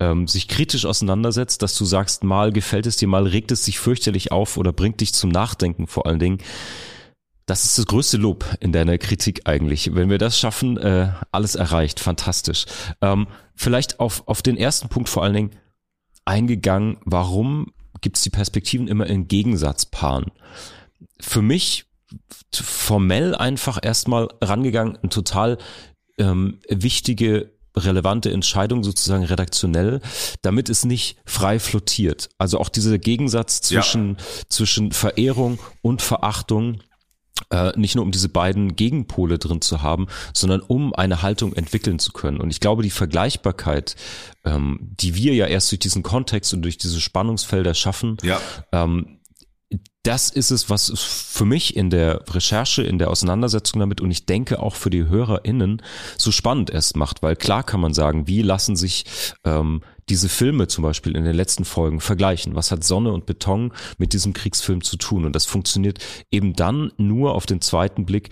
ähm, sich kritisch auseinandersetzt, dass du sagst, mal gefällt es dir, mal regt es sich fürchterlich auf oder bringt dich zum Nachdenken vor allen Dingen. Das ist das größte Lob in deiner Kritik eigentlich. Wenn wir das schaffen, äh, alles erreicht. Fantastisch. Ähm, vielleicht auf, auf den ersten Punkt vor allen Dingen eingegangen, warum gibt es die Perspektiven immer in Gegensatzpaaren? Für mich formell einfach erstmal rangegangen, ein total ähm, wichtige relevante Entscheidung sozusagen redaktionell, damit es nicht frei flottiert. Also auch dieser Gegensatz zwischen, ja. zwischen Verehrung und Verachtung äh, nicht nur um diese beiden Gegenpole drin zu haben, sondern um eine Haltung entwickeln zu können. Und ich glaube, die Vergleichbarkeit, ähm, die wir ja erst durch diesen Kontext und durch diese Spannungsfelder schaffen, ja. ähm, das ist es, was es für mich in der Recherche, in der Auseinandersetzung damit und ich denke auch für die HörerInnen so spannend erst macht, weil klar kann man sagen, wie lassen sich ähm, diese Filme zum Beispiel in den letzten Folgen vergleichen. Was hat Sonne und Beton mit diesem Kriegsfilm zu tun? Und das funktioniert eben dann nur auf den zweiten Blick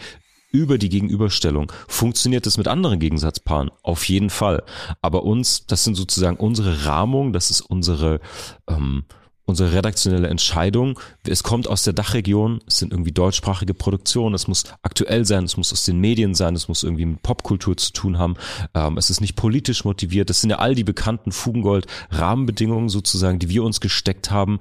über die Gegenüberstellung. Funktioniert das mit anderen Gegensatzpaaren? Auf jeden Fall. Aber uns, das sind sozusagen unsere Rahmung, das ist unsere ähm, unsere redaktionelle Entscheidung. Es kommt aus der Dachregion, es sind irgendwie deutschsprachige Produktionen, es muss aktuell sein, es muss aus den Medien sein, es muss irgendwie mit Popkultur zu tun haben, ähm, es ist nicht politisch motiviert. Das sind ja all die bekannten Fugengold-Rahmenbedingungen sozusagen, die wir uns gesteckt haben,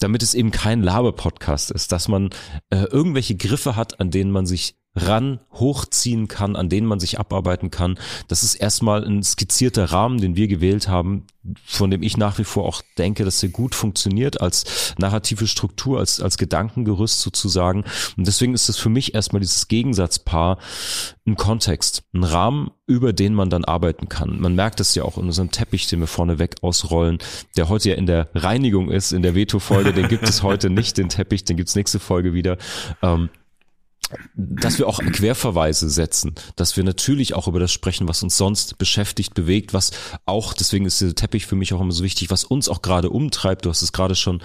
damit es eben kein Laber-Podcast ist, dass man äh, irgendwelche Griffe hat, an denen man sich ran hochziehen kann, an denen man sich abarbeiten kann. Das ist erstmal ein skizzierter Rahmen, den wir gewählt haben, von dem ich nach wie vor auch denke, dass er gut funktioniert als narrative Struktur, als, als Gedankengerüst sozusagen. Und deswegen ist es für mich erstmal dieses Gegensatzpaar ein Kontext, ein Rahmen, über den man dann arbeiten kann. Man merkt es ja auch in unserem Teppich, den wir vorneweg ausrollen, der heute ja in der Reinigung ist, in der Veto-Folge, den gibt es [LAUGHS] heute nicht, den Teppich, den gibt's nächste Folge wieder. Ähm, dass wir auch Querverweise setzen, dass wir natürlich auch über das sprechen, was uns sonst beschäftigt, bewegt, was auch, deswegen ist dieser Teppich für mich auch immer so wichtig, was uns auch gerade umtreibt. Du hast es gerade schon,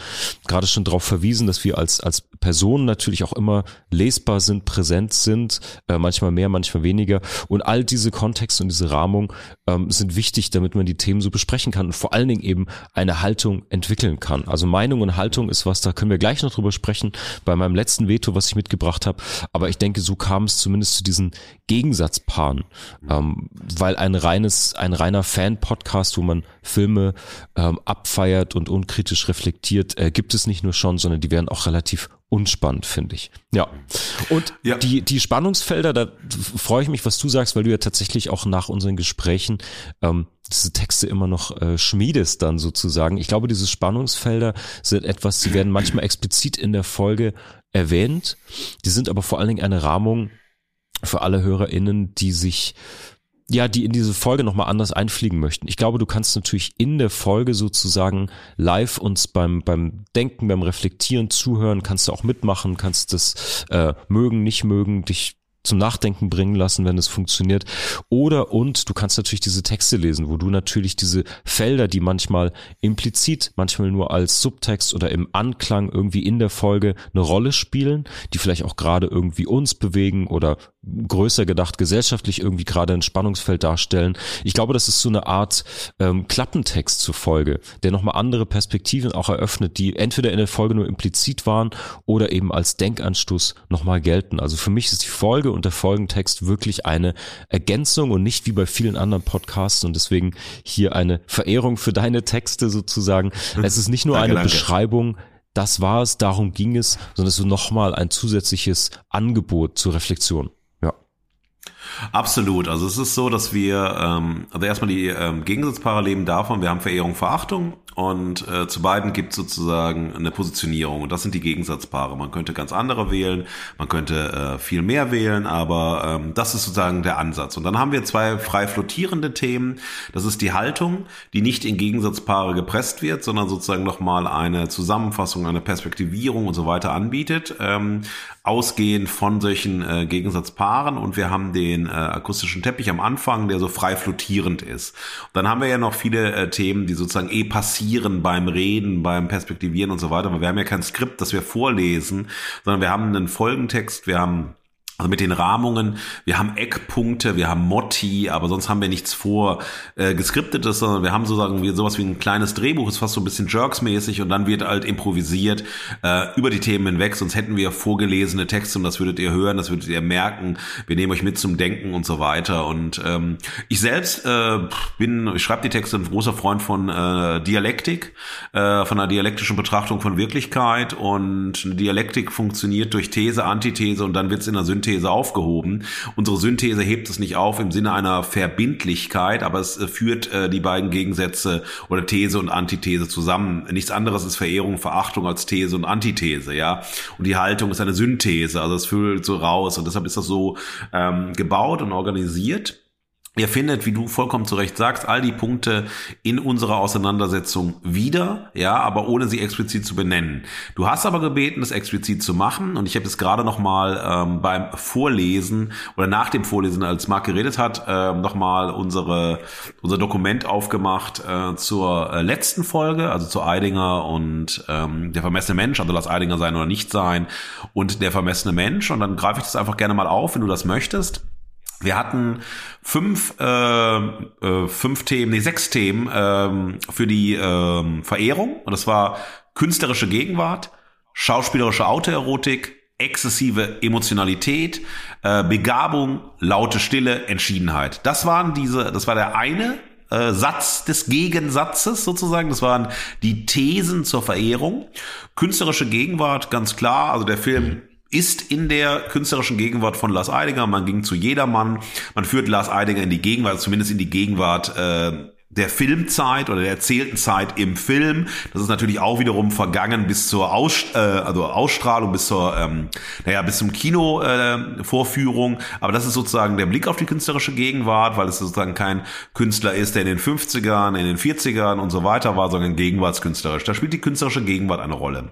gerade schon darauf verwiesen, dass wir als, als Personen natürlich auch immer lesbar sind, präsent sind, äh, manchmal mehr, manchmal weniger. Und all diese Kontexte und diese Rahmung ähm, sind wichtig, damit man die Themen so besprechen kann und vor allen Dingen eben eine Haltung entwickeln kann. Also Meinung und Haltung ist was, da können wir gleich noch drüber sprechen, bei meinem letzten Veto, was ich mitgebracht habe. Aber ich denke, so kam es zumindest zu diesen Gegensatzpaaren, ähm, weil ein reines, ein reiner Fan-Podcast, wo man Filme ähm, abfeiert und unkritisch reflektiert, äh, gibt es nicht nur schon, sondern die werden auch relativ unspannend, finde ich. Ja. Und ja. die, die Spannungsfelder, da freue ich mich, was du sagst, weil du ja tatsächlich auch nach unseren Gesprächen ähm, diese Texte immer noch äh, schmiedest dann sozusagen. Ich glaube, diese Spannungsfelder sind etwas, die werden manchmal explizit in der Folge erwähnt. Die sind aber vor allen Dingen eine Rahmung für alle HörerInnen, die sich ja, die in diese Folge nochmal anders einfliegen möchten. Ich glaube, du kannst natürlich in der Folge sozusagen live uns beim, beim Denken, beim Reflektieren zuhören, kannst du auch mitmachen, kannst das äh, mögen, nicht mögen, dich zum Nachdenken bringen lassen, wenn es funktioniert. Oder und du kannst natürlich diese Texte lesen, wo du natürlich diese Felder, die manchmal implizit, manchmal nur als Subtext oder im Anklang irgendwie in der Folge eine Rolle spielen, die vielleicht auch gerade irgendwie uns bewegen oder größer gedacht gesellschaftlich irgendwie gerade ein Spannungsfeld darstellen. Ich glaube, das ist so eine Art ähm, Klappentext zur Folge, der nochmal andere Perspektiven auch eröffnet, die entweder in der Folge nur implizit waren oder eben als Denkanstoß nochmal gelten. Also für mich ist die Folge und der Folgentext wirklich eine Ergänzung und nicht wie bei vielen anderen Podcasts und deswegen hier eine Verehrung für deine Texte sozusagen. Es ist nicht nur danke, eine danke. Beschreibung, das war es, darum ging es, sondern es ist nochmal ein zusätzliches Angebot zur Reflexion. Absolut. Also es ist so, dass wir, ähm, also erstmal die ähm, Gegensatzpaare leben davon, wir haben Verehrung, Verachtung und äh, zu beiden gibt sozusagen eine Positionierung und das sind die Gegensatzpaare. Man könnte ganz andere wählen, man könnte äh, viel mehr wählen, aber ähm, das ist sozusagen der Ansatz. Und dann haben wir zwei frei flottierende Themen. Das ist die Haltung, die nicht in Gegensatzpaare gepresst wird, sondern sozusagen nochmal eine Zusammenfassung, eine Perspektivierung und so weiter anbietet, ähm, ausgehend von solchen äh, Gegensatzpaaren. Und wir haben den äh, akustischen Teppich am Anfang, der so frei flottierend ist. Und dann haben wir ja noch viele äh, Themen, die sozusagen eh passieren Reflektieren, beim Reden, beim Perspektivieren und so weiter. Aber wir haben ja kein Skript, das wir vorlesen, sondern wir haben einen Folgentext, wir haben also mit den Rahmungen, wir haben Eckpunkte, wir haben Motti, aber sonst haben wir nichts vor äh, geskriptetes, sondern wir haben sozusagen wie, sowas wie ein kleines Drehbuch, ist fast so ein bisschen Jerks-mäßig und dann wird halt improvisiert äh, über die Themen hinweg, sonst hätten wir vorgelesene Texte und das würdet ihr hören, das würdet ihr merken, wir nehmen euch mit zum Denken und so weiter. Und ähm, ich selbst äh, bin, ich schreibe die Texte, ein großer Freund von äh, Dialektik, äh, von einer dialektischen Betrachtung von Wirklichkeit. Und Dialektik funktioniert durch These, Antithese und dann wird es in der Synthese Synthese aufgehoben. Unsere Synthese hebt es nicht auf im Sinne einer Verbindlichkeit, aber es äh, führt äh, die beiden Gegensätze oder These und Antithese zusammen. Nichts anderes ist Verehrung, Verachtung als These und Antithese, ja. Und die Haltung ist eine Synthese, also es füllt so raus und deshalb ist das so ähm, gebaut und organisiert. Ihr findet, wie du vollkommen zu Recht sagst, all die Punkte in unserer Auseinandersetzung wieder, ja, aber ohne sie explizit zu benennen. Du hast aber gebeten, das explizit zu machen und ich habe es gerade noch mal ähm, beim Vorlesen oder nach dem Vorlesen, als Marc geredet hat, ähm, noch mal unsere unser Dokument aufgemacht äh, zur äh, letzten Folge, also zu Eidinger und ähm, der vermessene Mensch, also lass Eidinger sein oder nicht sein und der vermessene Mensch und dann greife ich das einfach gerne mal auf, wenn du das möchtest. Wir hatten fünf, äh, äh, fünf Themen, nee, sechs Themen ähm, für die ähm, Verehrung. Und das war künstlerische Gegenwart, schauspielerische Autoerotik, exzessive Emotionalität, äh, Begabung, laute Stille, Entschiedenheit. Das waren diese, das war der eine äh, Satz des Gegensatzes sozusagen. Das waren die Thesen zur Verehrung. Künstlerische Gegenwart, ganz klar. Also der Film ist in der künstlerischen Gegenwart von Lars Eidinger. Man ging zu jedermann. Man führt Lars Eidinger in die Gegenwart, zumindest in die Gegenwart äh, der Filmzeit oder der erzählten Zeit im Film. Das ist natürlich auch wiederum vergangen bis zur Aus, äh, also Ausstrahlung, bis zur, ähm, naja, bis zum Kino-Vorführung. Äh, Aber das ist sozusagen der Blick auf die künstlerische Gegenwart, weil es sozusagen kein Künstler ist, der in den 50ern, in den 40ern und so weiter war, sondern gegenwartskünstlerisch. Da spielt die künstlerische Gegenwart eine Rolle.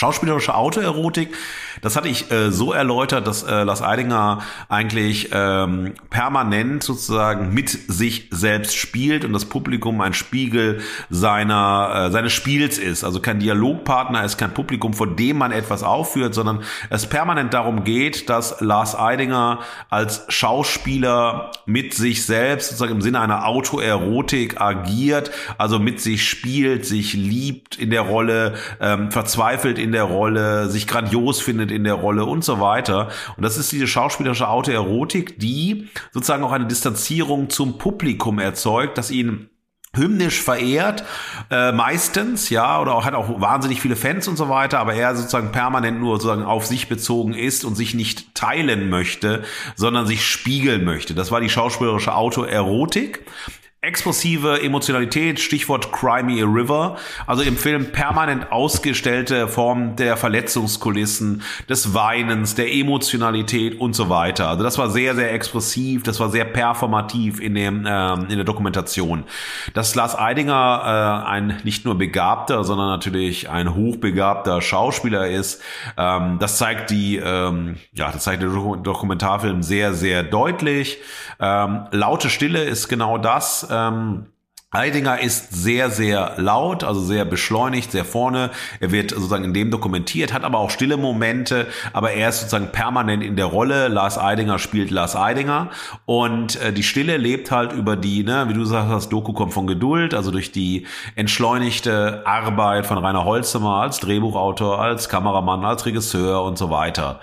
Schauspielerische Autoerotik, das hatte ich äh, so erläutert, dass äh, Lars Eidinger eigentlich ähm, permanent sozusagen mit sich selbst spielt und das Publikum ein Spiegel seiner äh, seines Spiels ist. Also kein Dialogpartner, ist kein Publikum, vor dem man etwas aufführt, sondern es permanent darum geht, dass Lars Eidinger als Schauspieler mit sich selbst sozusagen im Sinne einer Autoerotik agiert, also mit sich spielt, sich liebt in der Rolle, ähm, verzweifelt in der Rolle, sich grandios findet in der Rolle und so weiter. Und das ist diese schauspielerische Autoerotik, die sozusagen auch eine Distanzierung zum Publikum erzeugt, dass ihn hymnisch verehrt, äh, meistens, ja, oder auch hat auch wahnsinnig viele Fans und so weiter, aber er sozusagen permanent nur sozusagen auf sich bezogen ist und sich nicht teilen möchte, sondern sich spiegeln möchte. Das war die schauspielerische Autoerotik. Explosive Emotionalität, Stichwort Cry Me a River, also im Film permanent ausgestellte Form der Verletzungskulissen, des Weinens, der Emotionalität und so weiter. Also das war sehr, sehr expressiv, das war sehr performativ in, dem, ähm, in der Dokumentation. Dass Lars Eidinger äh, ein nicht nur begabter, sondern natürlich ein hochbegabter Schauspieler ist, ähm, das zeigt die, ähm, ja, das zeigt der Dokumentarfilm sehr, sehr deutlich. Ähm, laute Stille ist genau das ähm, Eidinger ist sehr, sehr laut, also sehr beschleunigt, sehr vorne. Er wird sozusagen in dem dokumentiert, hat aber auch stille Momente, aber er ist sozusagen permanent in der Rolle. Lars Eidinger spielt Lars Eidinger und äh, die Stille lebt halt über die, ne, wie du sagst, das Doku kommt von Geduld, also durch die entschleunigte Arbeit von Rainer Holzimmer als Drehbuchautor, als Kameramann, als Regisseur und so weiter.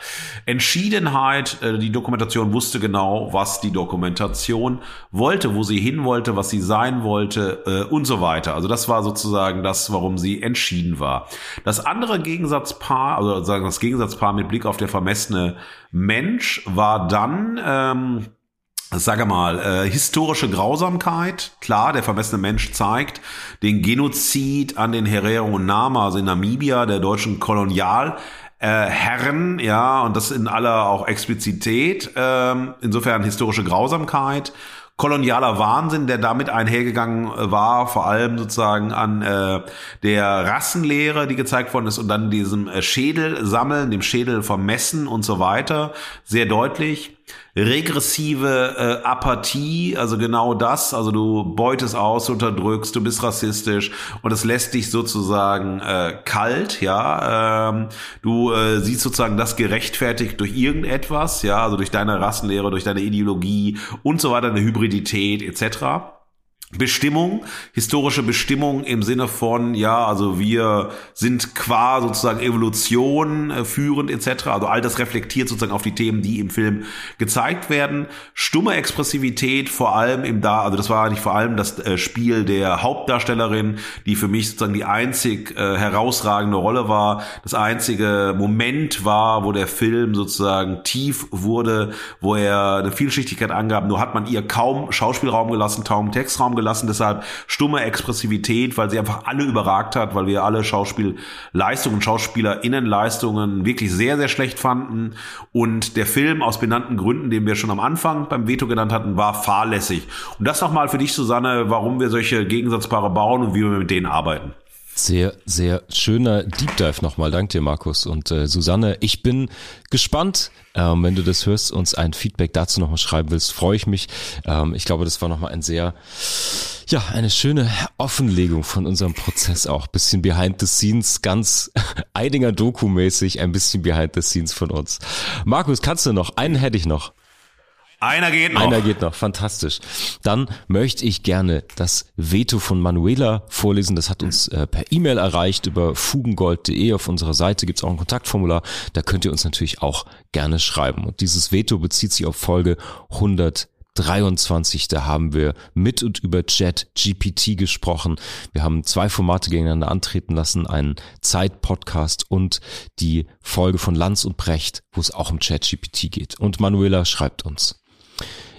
Entschiedenheit, äh, die Dokumentation wusste genau, was die Dokumentation wollte, wo sie hin wollte, was sie sein wollte wollte äh, und so weiter. Also das war sozusagen das, warum sie entschieden war. Das andere Gegensatzpaar, also sagen das Gegensatzpaar mit Blick auf der vermessene Mensch war dann ähm, sage mal, äh, historische Grausamkeit. Klar, der vermessene Mensch zeigt den Genozid an den Herero und Nama, also in Namibia, der deutschen Kolonial. Herren, ja, und das in aller auch Explizität, ähm, insofern historische Grausamkeit kolonialer Wahnsinn, der damit einhergegangen äh, war, vor allem sozusagen an äh, der Rassenlehre, die gezeigt worden ist, und dann diesem äh, Schädel sammeln, dem Schädel vermessen und so weiter, sehr deutlich regressive äh, Apathie, also genau das, also du beutest aus, unterdrückst, du bist rassistisch und es lässt dich sozusagen äh, kalt, ja, ähm, du äh, siehst sozusagen das gerechtfertigt durch irgendetwas, ja, also durch deine Rassenlehre, durch deine Ideologie und so weiter, eine Hybridität etc. Bestimmung, historische Bestimmung im Sinne von, ja, also wir sind qua sozusagen Evolution äh, führend etc. Also all das reflektiert sozusagen auf die Themen, die im Film gezeigt werden. Stumme Expressivität vor allem im da, also das war eigentlich vor allem das äh, Spiel der Hauptdarstellerin, die für mich sozusagen die einzig äh, herausragende Rolle war. Das einzige Moment war, wo der Film sozusagen tief wurde, wo er eine Vielschichtigkeit angab. Nur hat man ihr kaum Schauspielraum gelassen, kaum Textraum gelassen, deshalb stumme Expressivität, weil sie einfach alle überragt hat, weil wir alle Schauspielleistungen, Schauspielerinnenleistungen wirklich sehr, sehr schlecht fanden. Und der Film aus benannten Gründen, den wir schon am Anfang beim Veto genannt hatten, war fahrlässig. Und das nochmal für dich, Susanne, warum wir solche Gegensatzpaare bauen und wie wir mit denen arbeiten. Sehr, sehr schöner Deep Dive nochmal. Dank dir, Markus. Und äh, Susanne, ich bin gespannt, ähm, wenn du das hörst, uns ein Feedback dazu nochmal schreiben willst, freue ich mich. Ähm, ich glaube, das war nochmal ein sehr, ja, eine schöne Offenlegung von unserem Prozess auch. Bisschen behind the scenes, ganz [LAUGHS] Eidinger Doku-mäßig, ein bisschen behind the scenes von uns. Markus, kannst du noch? Einen hätte ich noch. Einer geht noch. Einer geht noch, fantastisch. Dann möchte ich gerne das Veto von Manuela vorlesen. Das hat uns äh, per E-Mail erreicht über fugengold.de. Auf unserer Seite gibt es auch ein Kontaktformular. Da könnt ihr uns natürlich auch gerne schreiben. Und dieses Veto bezieht sich auf Folge 100 23. Da haben wir mit und über Chat GPT gesprochen. Wir haben zwei Formate gegeneinander antreten lassen, einen Zeit-Podcast und die Folge von Lanz und Brecht, wo es auch um Chat GPT geht. Und Manuela schreibt uns.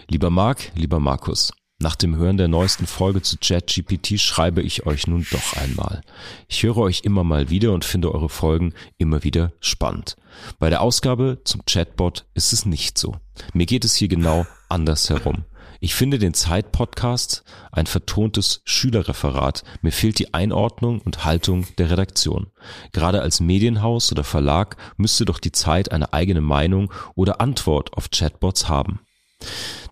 Lieber Marc, lieber Markus, nach dem Hören der neuesten Folge zu ChatGPT schreibe ich euch nun doch einmal. Ich höre euch immer mal wieder und finde eure Folgen immer wieder spannend. Bei der Ausgabe zum Chatbot ist es nicht so. Mir geht es hier genau andersherum. Ich finde den Zeit-Podcast ein vertontes Schülerreferat. Mir fehlt die Einordnung und Haltung der Redaktion. Gerade als Medienhaus oder Verlag müsste doch die Zeit eine eigene Meinung oder Antwort auf Chatbots haben.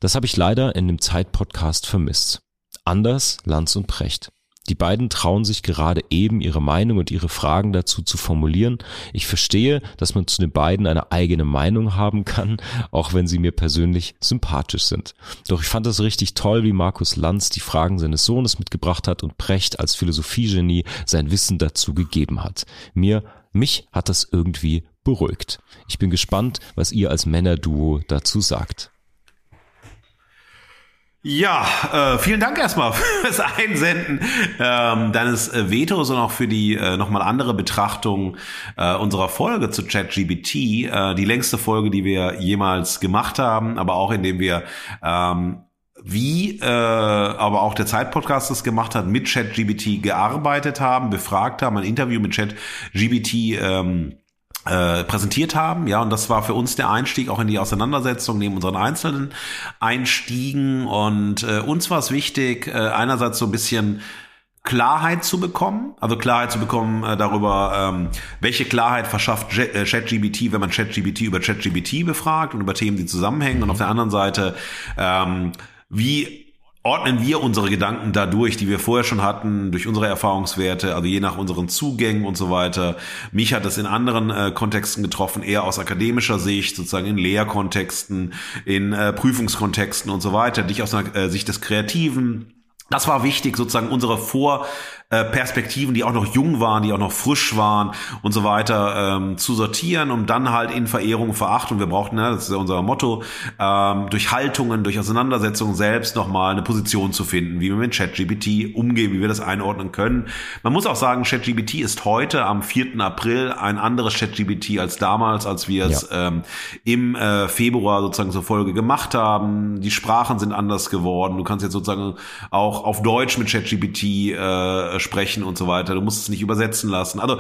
Das habe ich leider in dem Zeit-Podcast vermisst. Anders Lanz und Precht. Die beiden trauen sich gerade eben ihre Meinung und ihre Fragen dazu zu formulieren. Ich verstehe, dass man zu den beiden eine eigene Meinung haben kann, auch wenn sie mir persönlich sympathisch sind. Doch ich fand es richtig toll, wie Markus Lanz die Fragen seines Sohnes mitgebracht hat und Precht als Philosophiegenie sein Wissen dazu gegeben hat. Mir, mich hat das irgendwie beruhigt. Ich bin gespannt, was ihr als Männerduo dazu sagt. Ja, äh, vielen Dank erstmal [LAUGHS] fürs Einsenden ähm, deines äh, Vetos und auch für die äh, nochmal andere Betrachtung äh, unserer Folge zu ChatGBT. Äh, die längste Folge, die wir jemals gemacht haben, aber auch indem wir ähm, wie äh, aber auch der Zeitpodcast das gemacht hat, mit ChatGBT gearbeitet haben, befragt haben, ein Interview mit ChatGBT ähm, äh, präsentiert haben. Ja, und das war für uns der Einstieg auch in die Auseinandersetzung neben unseren einzelnen Einstiegen. Und äh, uns war es wichtig, äh, einerseits so ein bisschen Klarheit zu bekommen, also Klarheit zu bekommen äh, darüber, ähm, welche Klarheit verschafft äh, ChatGBT, wenn man ChatGBT über ChatGBT befragt und über Themen, die zusammenhängen. Und auf der anderen Seite, ähm, wie ordnen wir unsere Gedanken dadurch, die wir vorher schon hatten, durch unsere Erfahrungswerte, also je nach unseren Zugängen und so weiter. Mich hat es in anderen äh, Kontexten getroffen, eher aus akademischer Sicht, sozusagen in Lehrkontexten, in äh, Prüfungskontexten und so weiter, dich aus einer äh, Sicht des Kreativen. Das war wichtig, sozusagen unsere Vor- äh, Perspektiven, die auch noch jung waren, die auch noch frisch waren und so weiter ähm, zu sortieren, um dann halt in Verehrung, Verachtung, wir brauchten, ne, das ist ja unser Motto, ähm, durch Haltungen, durch Auseinandersetzungen selbst nochmal eine Position zu finden, wie wir mit ChatGPT umgehen, wie wir das einordnen können. Man muss auch sagen, ChatGPT ist heute am 4. April ein anderes ChatGPT als damals, als wir es ja. ähm, im äh, Februar sozusagen zur Folge gemacht haben. Die Sprachen sind anders geworden. Du kannst jetzt sozusagen auch auf Deutsch mit ChatGPT äh, äh, sprechen und so weiter. Du musst es nicht übersetzen lassen. Also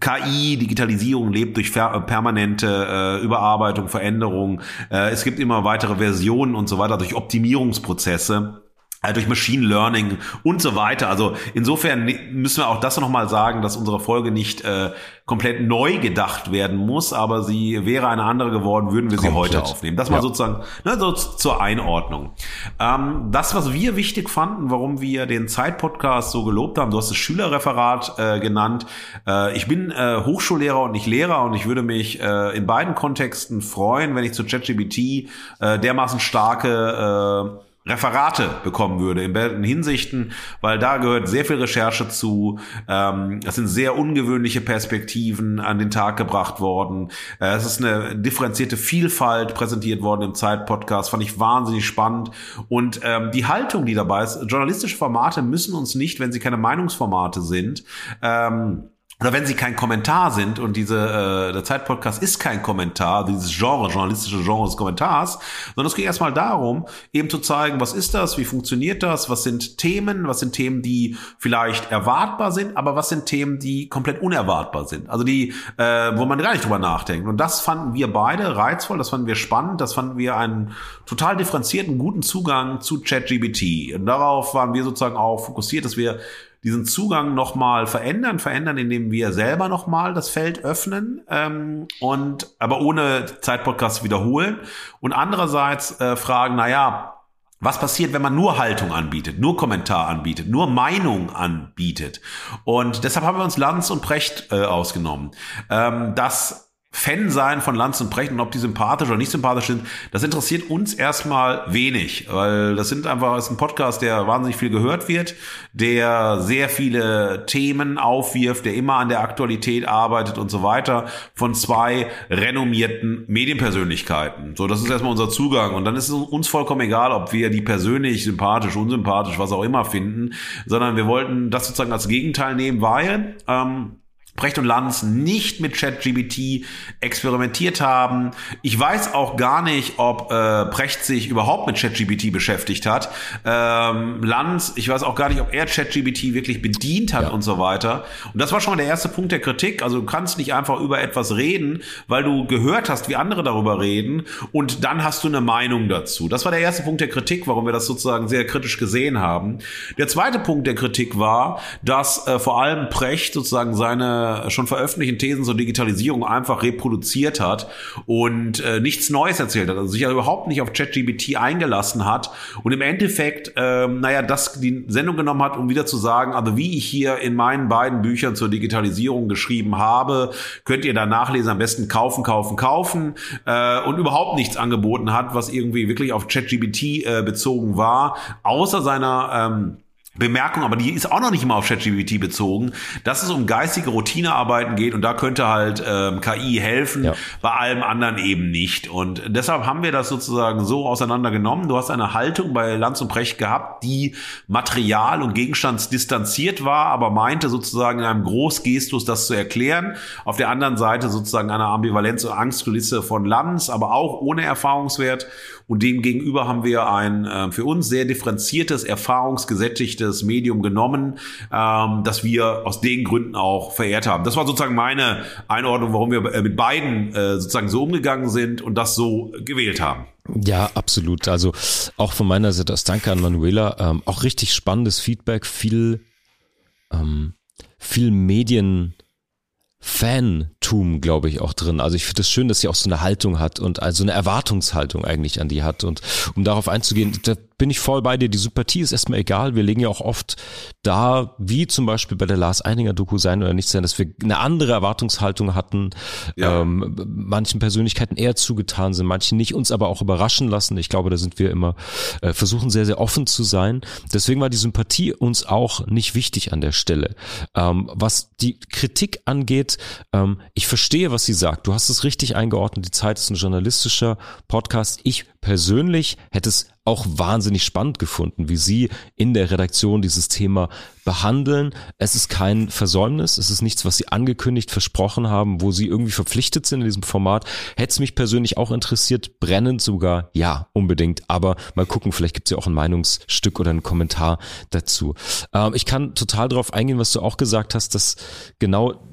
KI, Digitalisierung lebt durch permanente äh, Überarbeitung, Veränderung. Äh, es gibt immer weitere Versionen und so weiter, durch Optimierungsprozesse. Äh, durch Machine Learning und so weiter. Also insofern müssen wir auch das nochmal sagen, dass unsere Folge nicht äh, komplett neu gedacht werden muss, aber sie wäre eine andere geworden, würden wir sie heute aufnehmen. Das mal ja. sozusagen ne, so zur Einordnung. Ähm, das, was wir wichtig fanden, warum wir den Zeit-Podcast so gelobt haben, du hast das Schülerreferat äh, genannt. Äh, ich bin äh, Hochschullehrer und nicht Lehrer und ich würde mich äh, in beiden Kontexten freuen, wenn ich zu ChatGPT äh, dermaßen starke äh, Referate bekommen würde in beiden Hinsichten, weil da gehört sehr viel Recherche zu. Ähm, es sind sehr ungewöhnliche Perspektiven an den Tag gebracht worden. Äh, es ist eine differenzierte Vielfalt präsentiert worden im Zeit-Podcast. Fand ich wahnsinnig spannend. Und ähm, die Haltung, die dabei ist, journalistische Formate müssen uns nicht, wenn sie keine Meinungsformate sind, ähm, oder wenn sie kein Kommentar sind und diese äh, der Zeitpodcast ist kein Kommentar, dieses Genre, journalistische Genre des Kommentars, sondern es geht erstmal darum, eben zu zeigen, was ist das, wie funktioniert das, was sind Themen, was sind Themen, die vielleicht erwartbar sind, aber was sind Themen, die komplett unerwartbar sind, also die, äh, wo man gar nicht drüber nachdenkt. Und das fanden wir beide reizvoll, das fanden wir spannend, das fanden wir einen total differenzierten, guten Zugang zu ChatGBT. Und darauf waren wir sozusagen auch fokussiert, dass wir diesen Zugang nochmal verändern, verändern, indem wir selber nochmal das Feld öffnen ähm, und aber ohne Zeitpodcast wiederholen und andererseits äh, fragen, naja, was passiert, wenn man nur Haltung anbietet, nur Kommentar anbietet, nur Meinung anbietet? Und deshalb haben wir uns Lanz und Precht äh, ausgenommen. Ähm, das Fan sein von Lanz und Brecht und ob die sympathisch oder nicht sympathisch sind, das interessiert uns erstmal wenig, weil das sind einfach, das ist ein Podcast, der wahnsinnig viel gehört wird, der sehr viele Themen aufwirft, der immer an der Aktualität arbeitet und so weiter, von zwei renommierten Medienpersönlichkeiten. So, das ist erstmal unser Zugang und dann ist es uns vollkommen egal, ob wir die persönlich sympathisch, unsympathisch, was auch immer finden, sondern wir wollten das sozusagen als Gegenteil nehmen, weil ähm, Brecht und Lanz nicht mit ChatGBT experimentiert haben. Ich weiß auch gar nicht, ob äh, Brecht sich überhaupt mit ChatGBT beschäftigt hat. Ähm, Lanz, ich weiß auch gar nicht, ob er ChatGBT wirklich bedient hat ja. und so weiter. Und das war schon mal der erste Punkt der Kritik. Also du kannst nicht einfach über etwas reden, weil du gehört hast, wie andere darüber reden und dann hast du eine Meinung dazu. Das war der erste Punkt der Kritik, warum wir das sozusagen sehr kritisch gesehen haben. Der zweite Punkt der Kritik war, dass äh, vor allem Brecht sozusagen seine schon veröffentlichten Thesen zur Digitalisierung einfach reproduziert hat und äh, nichts Neues erzählt hat, also sich ja überhaupt nicht auf ChatGPT eingelassen hat und im Endeffekt, ähm, naja, das die Sendung genommen hat, um wieder zu sagen, also wie ich hier in meinen beiden Büchern zur Digitalisierung geschrieben habe, könnt ihr da nachlesen, am besten kaufen, kaufen, kaufen äh, und überhaupt nichts angeboten hat, was irgendwie wirklich auf ChatGPT äh, bezogen war, außer seiner ähm, Bemerkung, aber die ist auch noch nicht mal auf ChatGPT bezogen, dass es um geistige Routinearbeiten geht und da könnte halt ähm, KI helfen, ja. bei allem anderen eben nicht. Und deshalb haben wir das sozusagen so auseinandergenommen. Du hast eine Haltung bei Lanz und Brecht gehabt, die material- und gegenstandsdistanziert war, aber meinte sozusagen in einem Großgestus das zu erklären. Auf der anderen Seite sozusagen eine Ambivalenz- und Angstkulisse von Lanz, aber auch ohne Erfahrungswert. Und dem gegenüber haben wir ein äh, für uns sehr differenziertes, erfahrungsgesättigtes Medium genommen, ähm, das wir aus den Gründen auch verehrt haben. Das war sozusagen meine Einordnung, warum wir äh, mit beiden äh, sozusagen so umgegangen sind und das so gewählt haben. Ja, absolut. Also auch von meiner Seite aus Danke an Manuela. Ähm, auch richtig spannendes Feedback, viel, ähm, viel Medien. Fantum, glaube ich, auch drin. Also ich finde es das schön, dass sie auch so eine Haltung hat und also eine Erwartungshaltung eigentlich an die hat. Und um darauf einzugehen, da bin ich voll bei dir. Die Sympathie ist erstmal egal. Wir legen ja auch oft da, wie zum Beispiel bei der Lars Eininger Doku sein oder nicht sein, dass wir eine andere Erwartungshaltung hatten, ja. ähm, manchen Persönlichkeiten eher zugetan sind, manchen nicht, uns aber auch überraschen lassen. Ich glaube, da sind wir immer, äh, versuchen sehr, sehr offen zu sein. Deswegen war die Sympathie uns auch nicht wichtig an der Stelle. Ähm, was die Kritik angeht, ähm, ich verstehe, was sie sagt. Du hast es richtig eingeordnet. Die Zeit ist ein journalistischer Podcast. Ich persönlich hätte es auch wahnsinnig spannend gefunden, wie Sie in der Redaktion dieses Thema behandeln. Es ist kein Versäumnis, es ist nichts, was Sie angekündigt, versprochen haben, wo Sie irgendwie verpflichtet sind in diesem Format. Hätte es mich persönlich auch interessiert, brennend sogar, ja, unbedingt. Aber mal gucken, vielleicht gibt es ja auch ein Meinungsstück oder einen Kommentar dazu. Ähm, ich kann total darauf eingehen, was du auch gesagt hast, dass genau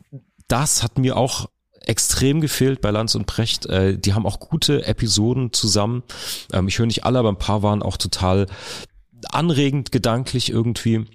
das hat mir auch extrem gefehlt bei Lanz und Precht. Äh, die haben auch gute Episoden zusammen. Ähm, ich höre nicht alle, aber ein paar waren auch total anregend, gedanklich irgendwie.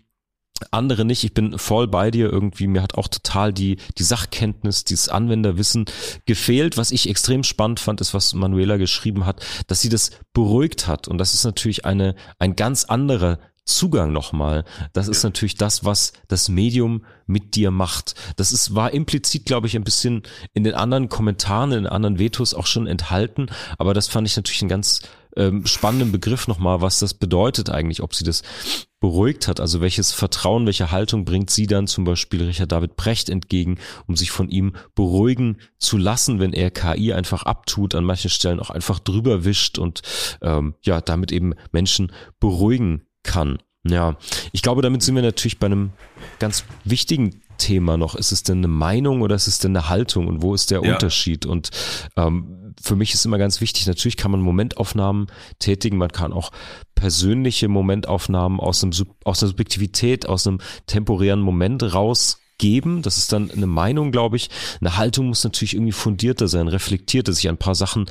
Andere nicht. Ich bin voll bei dir irgendwie. Mir hat auch total die, die Sachkenntnis, dieses Anwenderwissen gefehlt. Was ich extrem spannend fand, ist, was Manuela geschrieben hat, dass sie das beruhigt hat. Und das ist natürlich eine, ein ganz anderer Zugang nochmal. Das ist natürlich das, was das Medium mit dir macht. Das ist, war implizit, glaube ich, ein bisschen in den anderen Kommentaren, in den anderen Vetos auch schon enthalten. Aber das fand ich natürlich einen ganz ähm, spannenden Begriff nochmal, was das bedeutet eigentlich, ob sie das beruhigt hat. Also welches Vertrauen, welche Haltung bringt sie dann zum Beispiel Richard David Precht entgegen, um sich von ihm beruhigen zu lassen, wenn er KI einfach abtut, an manchen Stellen auch einfach drüber wischt und ähm, ja, damit eben Menschen beruhigen kann. Ja, ich glaube, damit sind wir natürlich bei einem ganz wichtigen Thema noch. Ist es denn eine Meinung oder ist es denn eine Haltung und wo ist der ja. Unterschied? Und ähm, für mich ist immer ganz wichtig, natürlich kann man Momentaufnahmen tätigen, man kann auch persönliche Momentaufnahmen aus, einem, aus einer Subjektivität, aus einem temporären Moment raus geben. Das ist dann eine Meinung, glaube ich. Eine Haltung muss natürlich irgendwie fundierter sein, reflektierter, sich ein paar Sachen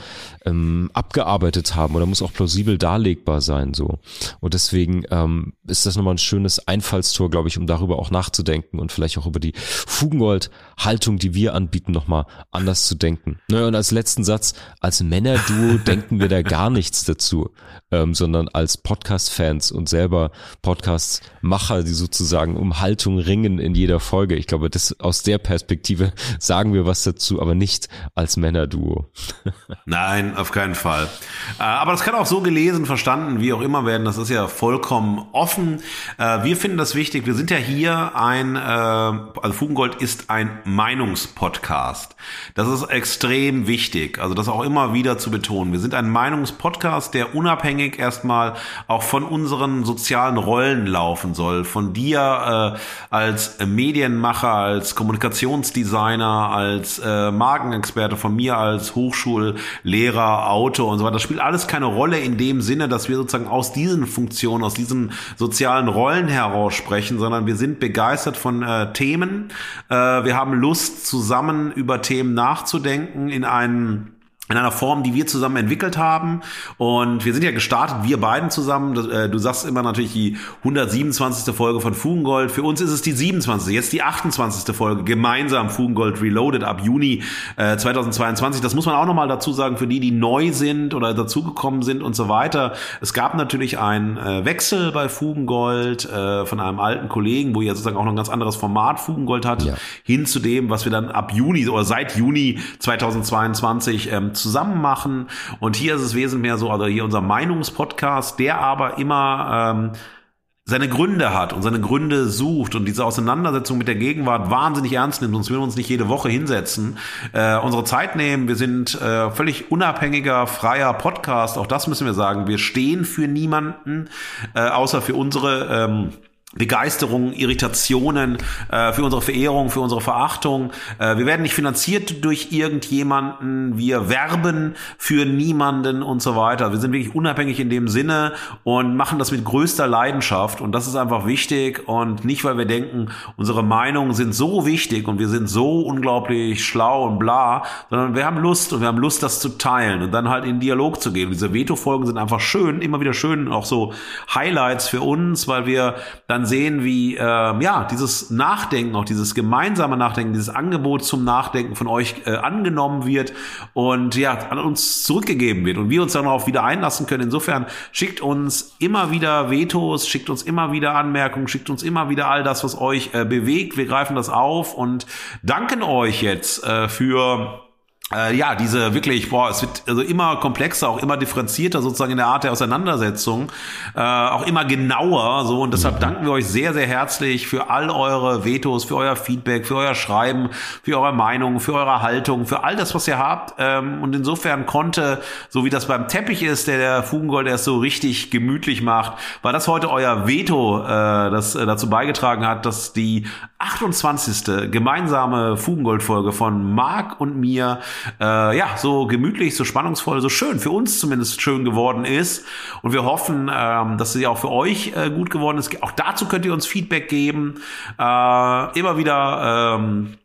ähm, abgearbeitet haben oder muss auch plausibel darlegbar sein. so. Und deswegen ähm, ist das nochmal ein schönes Einfallstor, glaube ich, um darüber auch nachzudenken und vielleicht auch über die Fugengold-Haltung, die wir anbieten, nochmal anders zu denken. Naja, und als letzten Satz, als Männerduo [LAUGHS] denken wir da gar nichts dazu, ähm, sondern als Podcast-Fans und selber Podcast-Macher, die sozusagen um Haltung ringen in jeder Folge Ich glaube, das aus der Perspektive sagen wir was dazu, aber nicht als Männerduo. Nein, auf keinen Fall. Äh, aber das kann auch so gelesen, verstanden, wie auch immer werden. Das ist ja vollkommen offen. Äh, wir finden das wichtig. Wir sind ja hier ein, äh, also Fugengold ist ein Meinungspodcast. Das ist extrem wichtig. Also das auch immer wieder zu betonen. Wir sind ein Meinungspodcast, der unabhängig erstmal auch von unseren sozialen Rollen laufen soll. Von dir als Medienmacher, als Kommunikationsdesigner, als äh, Markenexperte, von mir als Hochschullehrer, Autor und so weiter. Das spielt alles keine Rolle in dem Sinne, dass wir sozusagen aus diesen Funktionen, aus diesen sozialen Rollen heraus sprechen, sondern wir sind begeistert von äh, Themen. Äh, wir haben Lust, zusammen über Themen nachzudenken in einen in einer Form, die wir zusammen entwickelt haben. Und wir sind ja gestartet, wir beiden zusammen. Äh, du sagst immer natürlich die 127. Folge von Fugengold. Für uns ist es die 27. Jetzt die 28. Folge gemeinsam Fugengold Reloaded ab Juni äh, 2022. Das muss man auch nochmal dazu sagen für die, die neu sind oder dazugekommen sind und so weiter. Es gab natürlich einen äh, Wechsel bei Fugengold äh, von einem alten Kollegen, wo ihr sozusagen auch noch ein ganz anderes Format Fugengold hat, ja. hin zu dem, was wir dann ab Juni oder seit Juni 2022 ähm, zusammen machen. Und hier ist es wesentlich mehr so, also hier unser Meinungspodcast, der aber immer ähm, seine Gründe hat und seine Gründe sucht und diese Auseinandersetzung mit der Gegenwart wahnsinnig ernst nimmt, sonst würden wir uns nicht jede Woche hinsetzen, äh, unsere Zeit nehmen. Wir sind äh, völlig unabhängiger, freier Podcast, auch das müssen wir sagen. Wir stehen für niemanden, äh, außer für unsere ähm, Begeisterung, Irritationen, äh, für unsere Verehrung, für unsere Verachtung. Äh, wir werden nicht finanziert durch irgendjemanden, wir werben für niemanden und so weiter. Wir sind wirklich unabhängig in dem Sinne und machen das mit größter Leidenschaft und das ist einfach wichtig und nicht, weil wir denken, unsere Meinungen sind so wichtig und wir sind so unglaublich schlau und bla, sondern wir haben Lust und wir haben Lust, das zu teilen und dann halt in Dialog zu gehen. Diese Veto-Folgen sind einfach schön, immer wieder schön, auch so Highlights für uns, weil wir dann dann sehen, wie äh, ja dieses Nachdenken, auch dieses gemeinsame Nachdenken, dieses Angebot zum Nachdenken von euch äh, angenommen wird und ja an uns zurückgegeben wird und wir uns darauf wieder einlassen können. Insofern schickt uns immer wieder Vetos, schickt uns immer wieder Anmerkungen, schickt uns immer wieder all das, was euch äh, bewegt. Wir greifen das auf und danken euch jetzt äh, für äh, ja, diese wirklich, boah, es wird also immer komplexer, auch immer differenzierter sozusagen in der Art der Auseinandersetzung, äh, auch immer genauer so und deshalb danken wir euch sehr, sehr herzlich für all eure Vetos, für euer Feedback, für euer Schreiben, für eure Meinung, für eure Haltung, für all das, was ihr habt ähm, und insofern konnte, so wie das beim Teppich ist, der der Fugengold erst so richtig gemütlich macht, war das heute euer Veto, äh, das äh, dazu beigetragen hat, dass die 28. gemeinsame Fugengold-Folge von Marc und mir äh, ja so gemütlich, so spannungsvoll, so schön, für uns zumindest schön geworden ist. Und wir hoffen, ähm, dass sie auch für euch äh, gut geworden ist. Auch dazu könnt ihr uns Feedback geben. Äh, immer wieder ähm,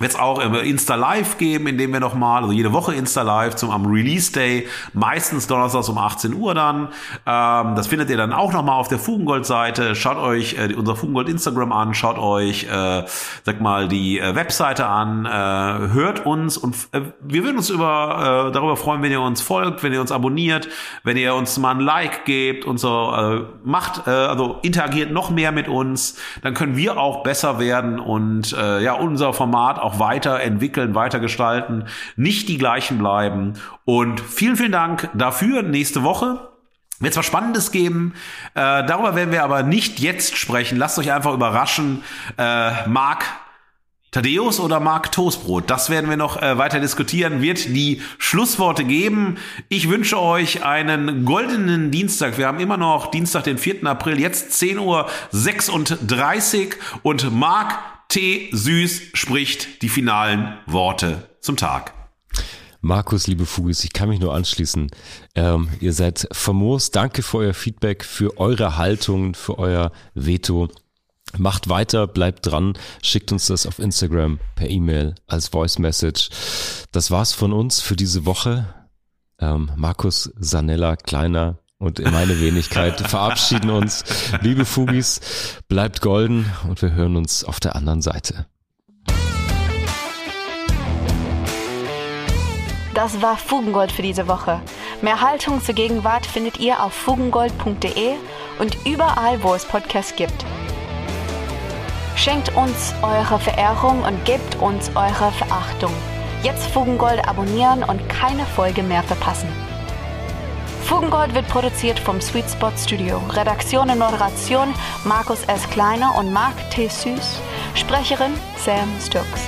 wird es auch Insta Live geben, in dem wir nochmal, also jede Woche Insta Live zum am Release Day, meistens donnerstags um 18 Uhr dann. Ähm, das findet ihr dann auch nochmal auf der Fugengold-Seite. Schaut euch äh, unser Fugengold Instagram an, schaut euch, äh, sag mal, die äh, Webseite an, äh, hört uns und äh, wir würden uns über, äh, darüber freuen, wenn ihr uns folgt, wenn ihr uns abonniert, wenn ihr uns mal ein Like gebt und so. Äh, macht, äh, also interagiert noch mehr mit uns, dann können wir auch besser werden und äh, ja, unser Format auch auch weiterentwickeln, weitergestalten, nicht die gleichen bleiben. Und vielen, vielen Dank dafür. Nächste Woche wird es was Spannendes geben. Äh, darüber werden wir aber nicht jetzt sprechen. Lasst euch einfach überraschen. Äh, Marc Thaddeus oder Marc Toastbrot? Das werden wir noch äh, weiter diskutieren. Wird die Schlussworte geben. Ich wünsche euch einen goldenen Dienstag. Wir haben immer noch Dienstag, den 4. April, jetzt 10.36 Uhr und Marc T. Süß spricht die finalen Worte zum Tag. Markus, liebe Fugis, ich kann mich nur anschließen. Ähm, ihr seid famos. Danke für euer Feedback, für eure Haltung, für euer Veto. Macht weiter, bleibt dran, schickt uns das auf Instagram per E-Mail als Voice Message. Das war's von uns für diese Woche. Ähm, Markus Sanella Kleiner und in meine Wenigkeit [LAUGHS] verabschieden uns. Liebe Fugis, bleibt golden und wir hören uns auf der anderen Seite. Das war Fugengold für diese Woche. Mehr Haltung zur Gegenwart findet ihr auf fugengold.de und überall, wo es Podcasts gibt. Schenkt uns eure Verehrung und gebt uns eure Verachtung. Jetzt Fugengold abonnieren und keine Folge mehr verpassen. Fugengold wird produziert vom Sweet Spot Studio. Redaktion und Moderation Markus S. Kleiner und Marc T. Süß. Sprecherin Sam Stokes.